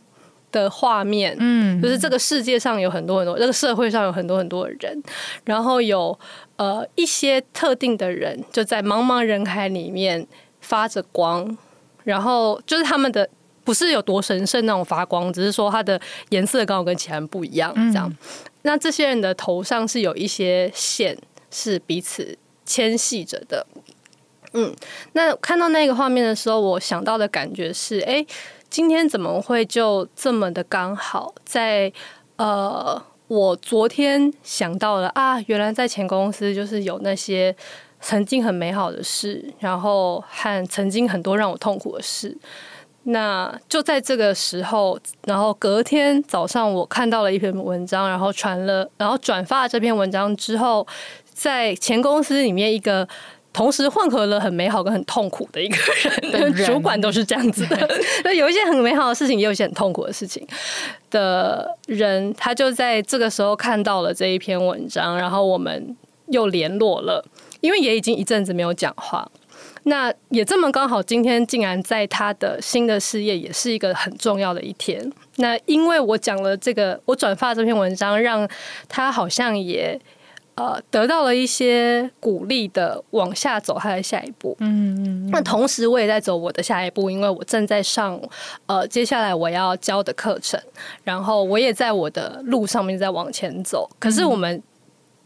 的画面，嗯，就是这个世界上有很多很多，这个社会上有很多很多的人，然后有呃一些特定的人就在茫茫人海里面发着光，然后就是他们的不是有多神圣那种发光，只是说它的颜色刚好跟其他人不一样，这样。那这些人的头上是有一些线，是彼此。牵系着的，嗯，那看到那个画面的时候，我想到的感觉是，哎，今天怎么会就这么的刚好在，在呃，我昨天想到了啊，原来在前公司就是有那些曾经很美好的事，然后和曾经很多让我痛苦的事，那就在这个时候，然后隔天早上我看到了一篇文章，然后传了，然后转发了这篇文章之后。在前公司里面，一个同时混合了很美好跟很痛苦的一个人，主管都是这样子的。那 有一些很美好的事情，也有一些很痛苦的事情的人，他就在这个时候看到了这一篇文章，然后我们又联络了，因为也已经一阵子没有讲话。那也这么刚好，今天竟然在他的新的事业也是一个很重要的一天。那因为我讲了这个，我转发这篇文章，让他好像也。呃，得到了一些鼓励的往下走他的下一步。嗯嗯。那同时我也在走我的下一步，因为我正在上呃接下来我要教的课程，然后我也在我的路上面在往前走。可是我们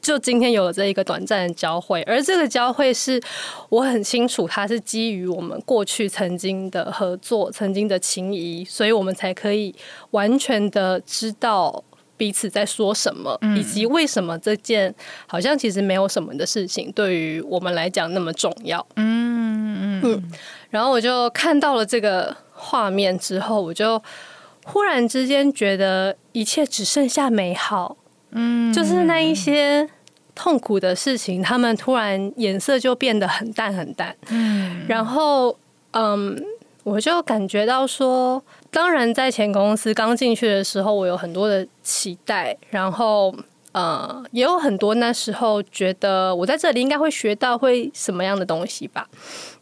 就今天有了这一个短暂的交汇，而这个交汇是我很清楚，它是基于我们过去曾经的合作、曾经的情谊，所以我们才可以完全的知道。彼此在说什么，以及为什么这件好像其实没有什么的事情，对于我们来讲那么重要。嗯嗯嗯。然后我就看到了这个画面之后，我就忽然之间觉得一切只剩下美好。嗯，就是那一些痛苦的事情，他们突然颜色就变得很淡很淡。嗯，然后嗯，我就感觉到说。当然，在前公司刚进去的时候，我有很多的期待，然后呃，也有很多那时候觉得我在这里应该会学到会什么样的东西吧。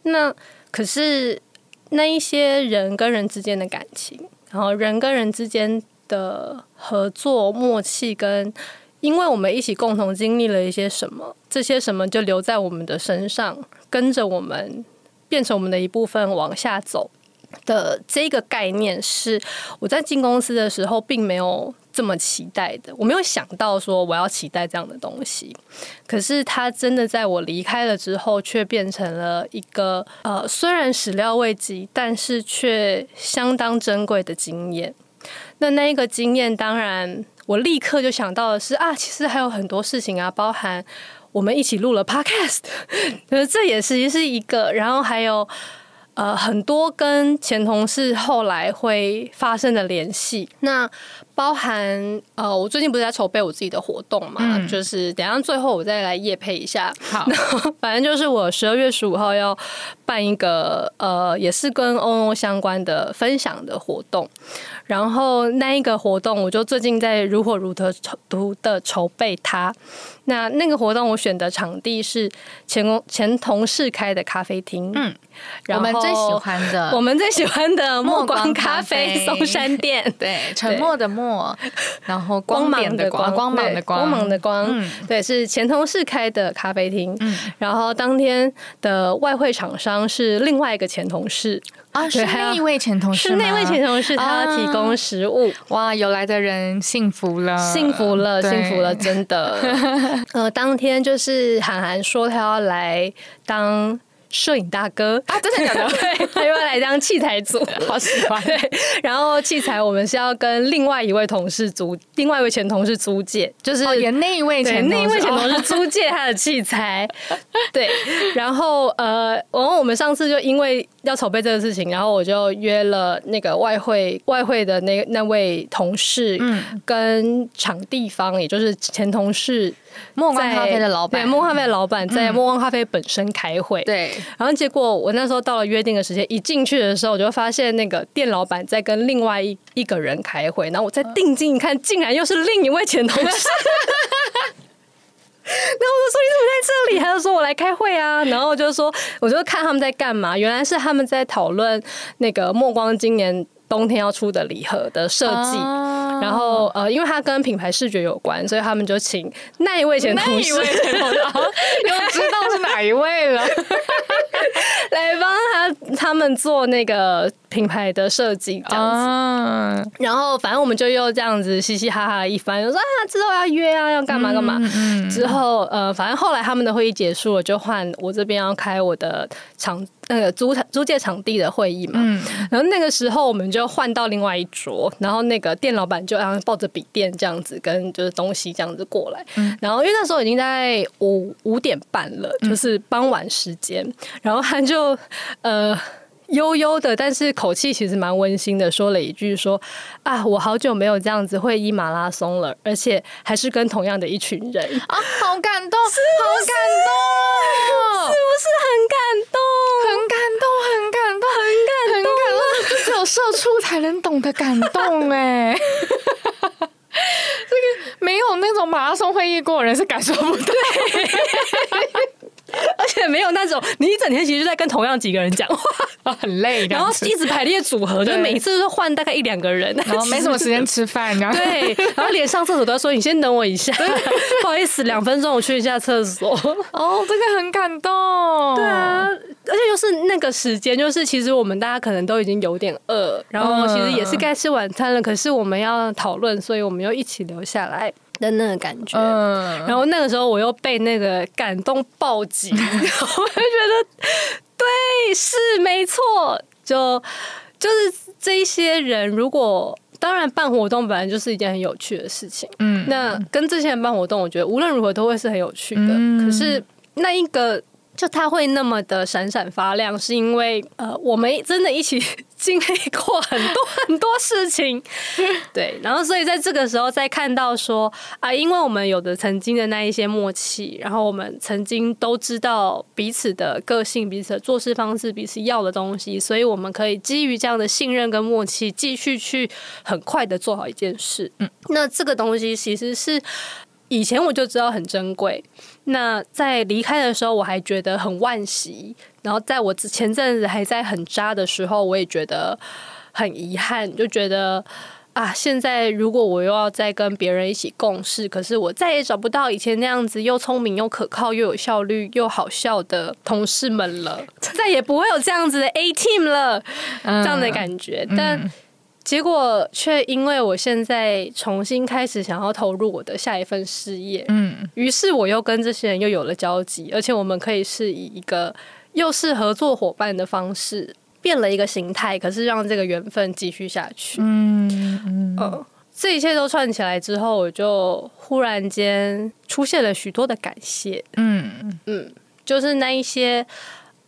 那可是那一些人跟人之间的感情，然后人跟人之间的合作默契，跟因为我们一起共同经历了一些什么，这些什么就留在我们的身上，跟着我们变成我们的一部分往下走。的这个概念是我在进公司的时候并没有这么期待的，我没有想到说我要期待这样的东西。可是它真的在我离开了之后，却变成了一个呃，虽然始料未及，但是却相当珍贵的经验。那那一个经验，当然我立刻就想到的是啊，其实还有很多事情啊，包含我们一起录了 Podcast，这也是是一个，然后还有。呃，很多跟前同事后来会发生的联系，那包含呃，我最近不是在筹备我自己的活动嘛，嗯、就是等下最后我再来夜配一下。好，反正就是我十二月十五号要办一个呃，也是跟 ONO 相关的分享的活动，然后那一个活动我就最近在如火如荼的筹备它。那那个活动我选的场地是前公前同事开的咖啡厅，嗯，然后我们最喜欢的 我们最喜欢的 墨光咖啡松山店，对，沉默的默，然后光芒的光，光芒的光，光芒的光，嗯，对，是前同事开的咖啡厅，嗯，然后当天的外汇厂商是另外一个前同事。啊，是那一位前同事，是那位前同事，他要提供食物。哇，有来的人幸福了，幸福了，幸福了，真的。呃，当天就是韩寒说他要来当。摄影大哥啊，真的假的？对，他又要来当器材组，好喜欢。对，然后器材我们是要跟另外一位同事租，另外一位前同事租借，就是也那一位前那一位前同事租借他的器材。对，然后呃，然后我们上次就因为要筹备这个事情，然后我就约了那个外汇外汇的那那位同事，嗯，跟场地方，也就是前同事。默光咖啡的老板，对，莫光咖啡的老板在莫光咖啡本身开会，对。然后结果我那时候到了约定的时间，一进去的时候，我就发现那个店老板在跟另外一一个人开会，然后我再定睛一看，竟然又是另一位前同事。然后我就说：“你怎么在这里？”他就说：“我来开会啊。”然后我就说：“我就看他们在干嘛。”原来是他们在讨论那个莫光今年。冬天要出的礼盒的设计，啊、然后呃，因为它跟品牌视觉有关，所以他们就请那一位前同事，又知道是哪一位了，来帮他他们做那个品牌的设计这样子。啊、然后反正我们就又这样子嘻嘻哈哈一番，就说啊，之后要约啊，要干嘛干嘛。嗯嗯、之后呃，反正后来他们的会议结束了，就换我这边要开我的场。那个租租借场地的会议嘛，嗯、然后那个时候我们就换到另外一桌，然后那个店老板就让抱着笔电这样子跟就是东西这样子过来，嗯、然后因为那时候已经在五五点半了，就是傍晚时间，嗯、然后他就呃悠悠的，但是口气其实蛮温馨的，说了一句说啊，我好久没有这样子会议马拉松了，而且还是跟同样的一群人啊，好感动，是好感动，是不是很感动？很感动，很感动，很感动，很感动，只有社畜才能懂得感动哎！这个没有那种马拉松会议过的人是感受不到。而且没有那种，你一整天其实就在跟同样几个人讲话，很累，然后一直排列组合，就是每次都是换大概一两个人，然后 没什么时间吃饭，然后对，然后连上厕所都要说你先等我一下，不好意思，两分钟我去一下厕所。哦，这个很感动，对啊，而且又是那个时间，就是其实我们大家可能都已经有点饿，然后其实也是该吃晚餐了，可是我们要讨论，所以我们又一起留下来。的那个感觉，嗯、然后那个时候我又被那个感动暴击，嗯、我就觉得对，是没错，就就是这一些人，如果当然办活动本来就是一件很有趣的事情，嗯，那跟这些人办活动，我觉得无论如何都会是很有趣的。嗯、可是那一个。就它会那么的闪闪发亮，是因为呃，我们真的一起经历过很多很多事情，对。然后，所以在这个时候再看到说啊，因为我们有的曾经的那一些默契，然后我们曾经都知道彼此的个性、彼此的做事方式、彼此要的东西，所以我们可以基于这样的信任跟默契，继续去很快的做好一件事。嗯，那这个东西其实是。以前我就知道很珍贵，那在离开的时候我还觉得很惋惜，然后在我前阵子还在很渣的时候，我也觉得很遗憾，就觉得啊，现在如果我又要再跟别人一起共事，可是我再也找不到以前那样子又聪明又可靠又有效率又好笑的同事们了，再也不会有这样子的 A team 了，这样的感觉，但。嗯结果却因为我现在重新开始想要投入我的下一份事业，嗯，于是我又跟这些人又有了交集，而且我们可以是以一个又是合作伙伴的方式变了一个形态，可是让这个缘分继续下去，嗯嗯，呃，这一切都串起来之后，我就忽然间出现了许多的感谢。嗯。嗯，就是那一些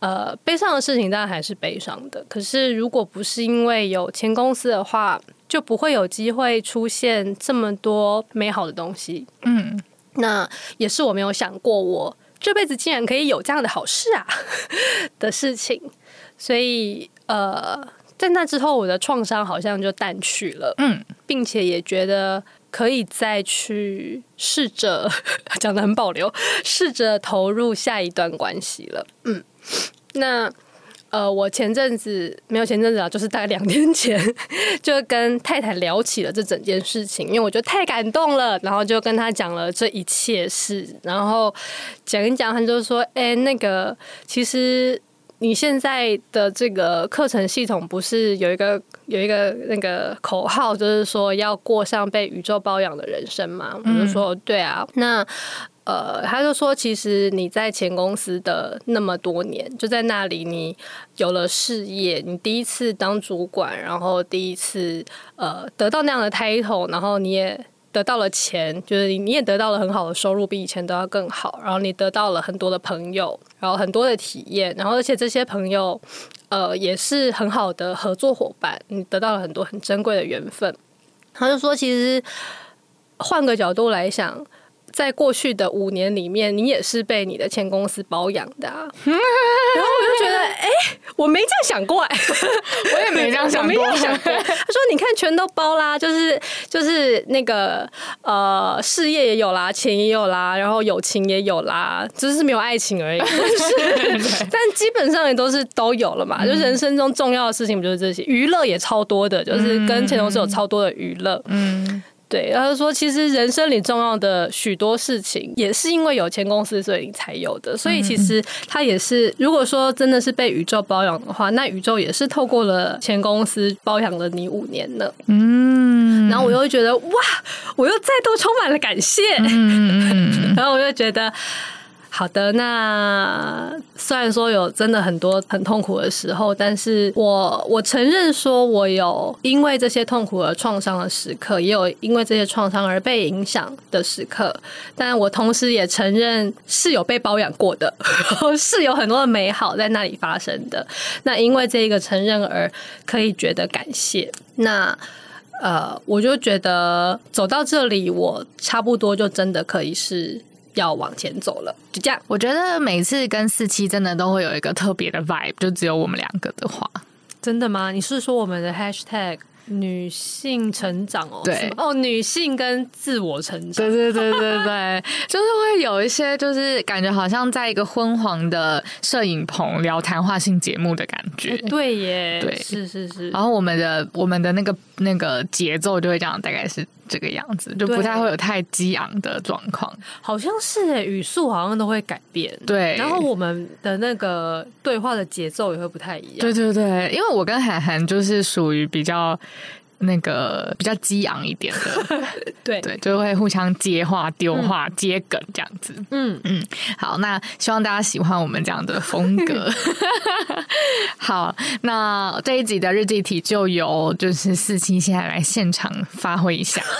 呃悲伤的事情，当然还是悲伤的。可是如果不是因为有前公司的话，就不会有机会出现这么多美好的东西。嗯，那也是我没有想过，我这辈子竟然可以有这样的好事啊 的事情。所以呃。在那之后，我的创伤好像就淡去了，嗯，并且也觉得可以再去试着 讲得很保留，试着投入下一段关系了，嗯。那呃，我前阵子没有前阵子啊，就是大概两天前，就跟太太聊起了这整件事情，因为我觉得太感动了，然后就跟他讲了这一切事，然后讲一讲，他就说：“哎、欸，那个其实。”你现在的这个课程系统不是有一个有一个那个口号，就是说要过上被宇宙包养的人生吗？我就说对啊。那呃，他就说，其实你在前公司的那么多年，就在那里，你有了事业，你第一次当主管，然后第一次呃得到那样的 title，然后你也。得到了钱，就是你也得到了很好的收入，比以前都要更好。然后你得到了很多的朋友，然后很多的体验，然后而且这些朋友，呃，也是很好的合作伙伴。你得到了很多很珍贵的缘分。他就说，其实换个角度来想。在过去的五年里面，你也是被你的前公司包养的，啊，然后我就觉得，哎、欸，我没这样想过，哎，我也没这样 想过。想过他说：“你看，全都包啦，就是就是那个呃，事业也有啦，钱也有啦，然后友情也有啦，只是没有爱情而已。是但基本上也都是都有了嘛。就人生中重要的事情不就是这些？娱乐也超多的，就是跟前同事有超多的娱乐。”嗯。对，然后说，其实人生里重要的许多事情，也是因为有钱公司，所以你才有的。所以其实他也是，如果说真的是被宇宙包养的话，那宇宙也是透过了前公司包养了你五年呢。嗯，然后我又觉得，哇，我又再度充满了感谢。嗯，然后我又觉得。好的，那虽然说有真的很多很痛苦的时候，但是我我承认说我有因为这些痛苦而创伤的时刻，也有因为这些创伤而被影响的时刻，但我同时也承认是有被包养过的，是有很多的美好在那里发生的。那因为这一个承认而可以觉得感谢。那呃，我就觉得走到这里，我差不多就真的可以是。要往前走了，就这样。我觉得每次跟四七真的都会有一个特别的 vibe，就只有我们两个的话，真的吗？你是说我们的 hashtag？女性成长哦，对哦，女性跟自我成长，对对对对对，就是会有一些，就是感觉好像在一个昏黄的摄影棚聊谈话性节目的感觉，对耶，对，是是是。然后我们的我们的那个那个节奏就会这样，大概是这个样子，就不太会有太激昂的状况，好像是诶，语速好像都会改变，对。然后我们的那个对话的节奏也会不太一样，对对对，因为我跟涵涵就是属于比较。那个比较激昂一点的，对对，就会互相接话、丢话、嗯、接梗这样子。嗯嗯，好，那希望大家喜欢我们这样的风格。好，那这一集的日记体就由就是四七现在来现场发挥一下。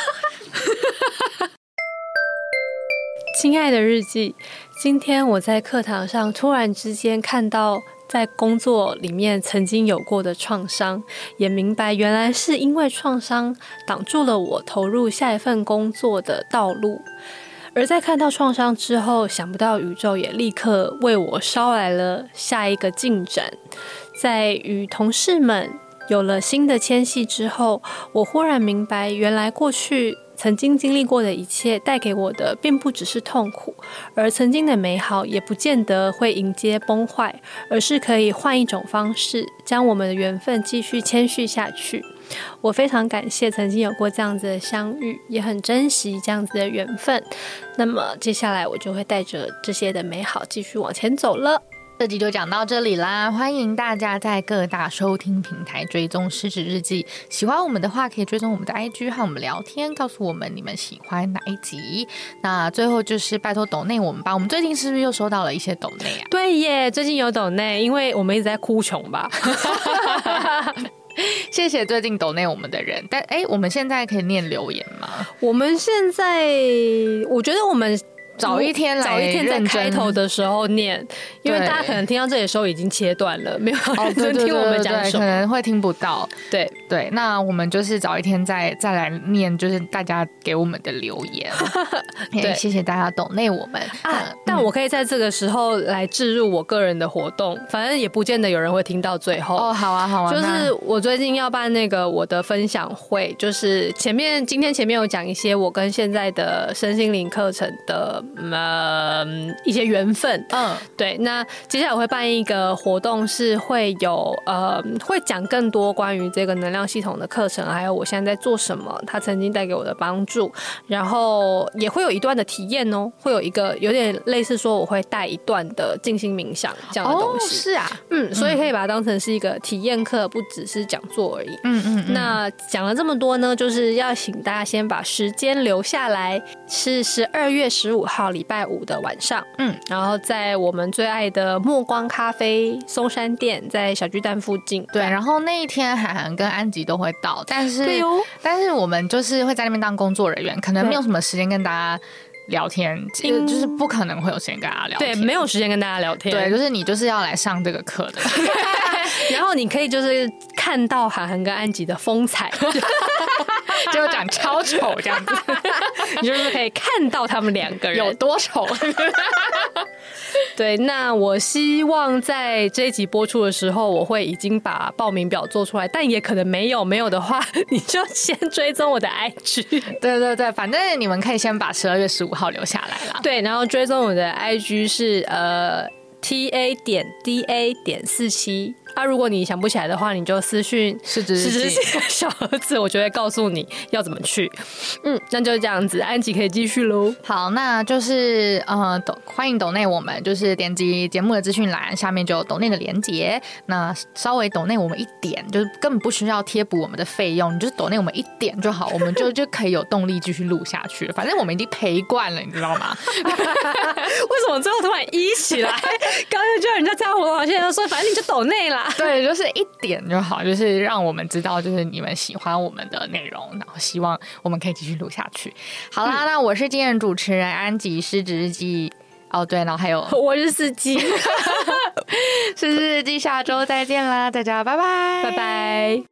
亲爱的日记，今天我在课堂上突然之间看到。在工作里面曾经有过的创伤，也明白原来是因为创伤挡住了我投入下一份工作的道路。而在看到创伤之后，想不到宇宙也立刻为我捎来了下一个进展。在与同事们有了新的牵系之后，我忽然明白，原来过去。曾经经历过的一切带给我的，并不只是痛苦，而曾经的美好也不见得会迎接崩坏，而是可以换一种方式，将我们的缘分继续谦续下去。我非常感谢曾经有过这样子的相遇，也很珍惜这样子的缘分。那么接下来我就会带着这些的美好继续往前走了。这集就讲到这里啦，欢迎大家在各大收听平台追踪失职日记。喜欢我们的话，可以追踪我们的 IG 和我们聊天，告诉我们你们喜欢哪一集。那最后就是拜托抖内我们吧，我们最近是不是又收到了一些抖内啊？对耶，最近有抖内，因为我们一直在哭穷吧。谢谢最近抖内我们的人。但哎，我们现在可以念留言吗？我们现在，我觉得我们。早一天来，早一天在开头的时候念，因为大家可能听到这里的时候已经切断了，没有认真听我们讲什么，可能会听不到。对对，那我们就是早一天再再来念，就是大家给我们的留言。对，谢谢大家懂内我们啊！但我可以在这个时候来置入我个人的活动，反正也不见得有人会听到最后。哦，好啊，好啊，就是我最近要办那个我的分享会，就是前面今天前面有讲一些我跟现在的身心灵课程的。呃，一些缘分，嗯，对。那接下来我会办一个活动，是会有呃，会讲更多关于这个能量系统的课程，还有我现在在做什么，它曾经带给我的帮助。然后也会有一段的体验哦，会有一个有点类似说我会带一段的静心冥想这样的东西。哦，是啊，嗯，所以可以把它当成是一个体验课，不只是讲座而已。嗯嗯，嗯。那讲了这么多呢，就是要请大家先把时间留下来，是十二月十五号礼拜。五的晚上，嗯，然后在我们最爱的暮光咖啡松山店，在小巨蛋附近。对，然后那一天涵涵跟安吉都会到，但是，但是我们就是会在那边当工作人员，可能没有什么时间跟大家聊天，就就是不可能会有时间跟大家聊天，对，没有时间跟大家聊天，对，就是你就是要来上这个课的，然后你可以就是看到韩寒跟安吉的风采。就长超丑这样子，你就是可以看到他们两个人有多丑。对，那我希望在这一集播出的时候，我会已经把报名表做出来，但也可能没有。没有的话，你就先追踪我的 IG。对对对，反正你们可以先把十二月十五号留下来了。对，然后追踪我的 IG 是呃 ta 点 da 点四七。啊，如果你想不起来的话，你就私讯是是是小盒子，我就会告诉你要怎么去。嗯，那就是这样子，安吉可以继续喽。好，那就是呃，抖欢迎抖内我们，就是点击节目的资讯栏下面就有抖内的连接。那稍微抖内我们一点，就是根本不需要贴补我们的费用，你就是抖内我们一点就好，我们就 就可以有动力继续录下去。反正我们已经赔惯了，你知道吗？为什么最后突然一起来？刚刚就人家这样活，现在又说反正你就抖内啦。对，就是一点就好，就是让我们知道，就是你们喜欢我们的内容，然后希望我们可以继续录下去。好啦，嗯、那我是今天的主持人安吉失职日记。哦，对，然后还有 我是司机，失职日记，下周再见啦，大家拜拜，拜拜。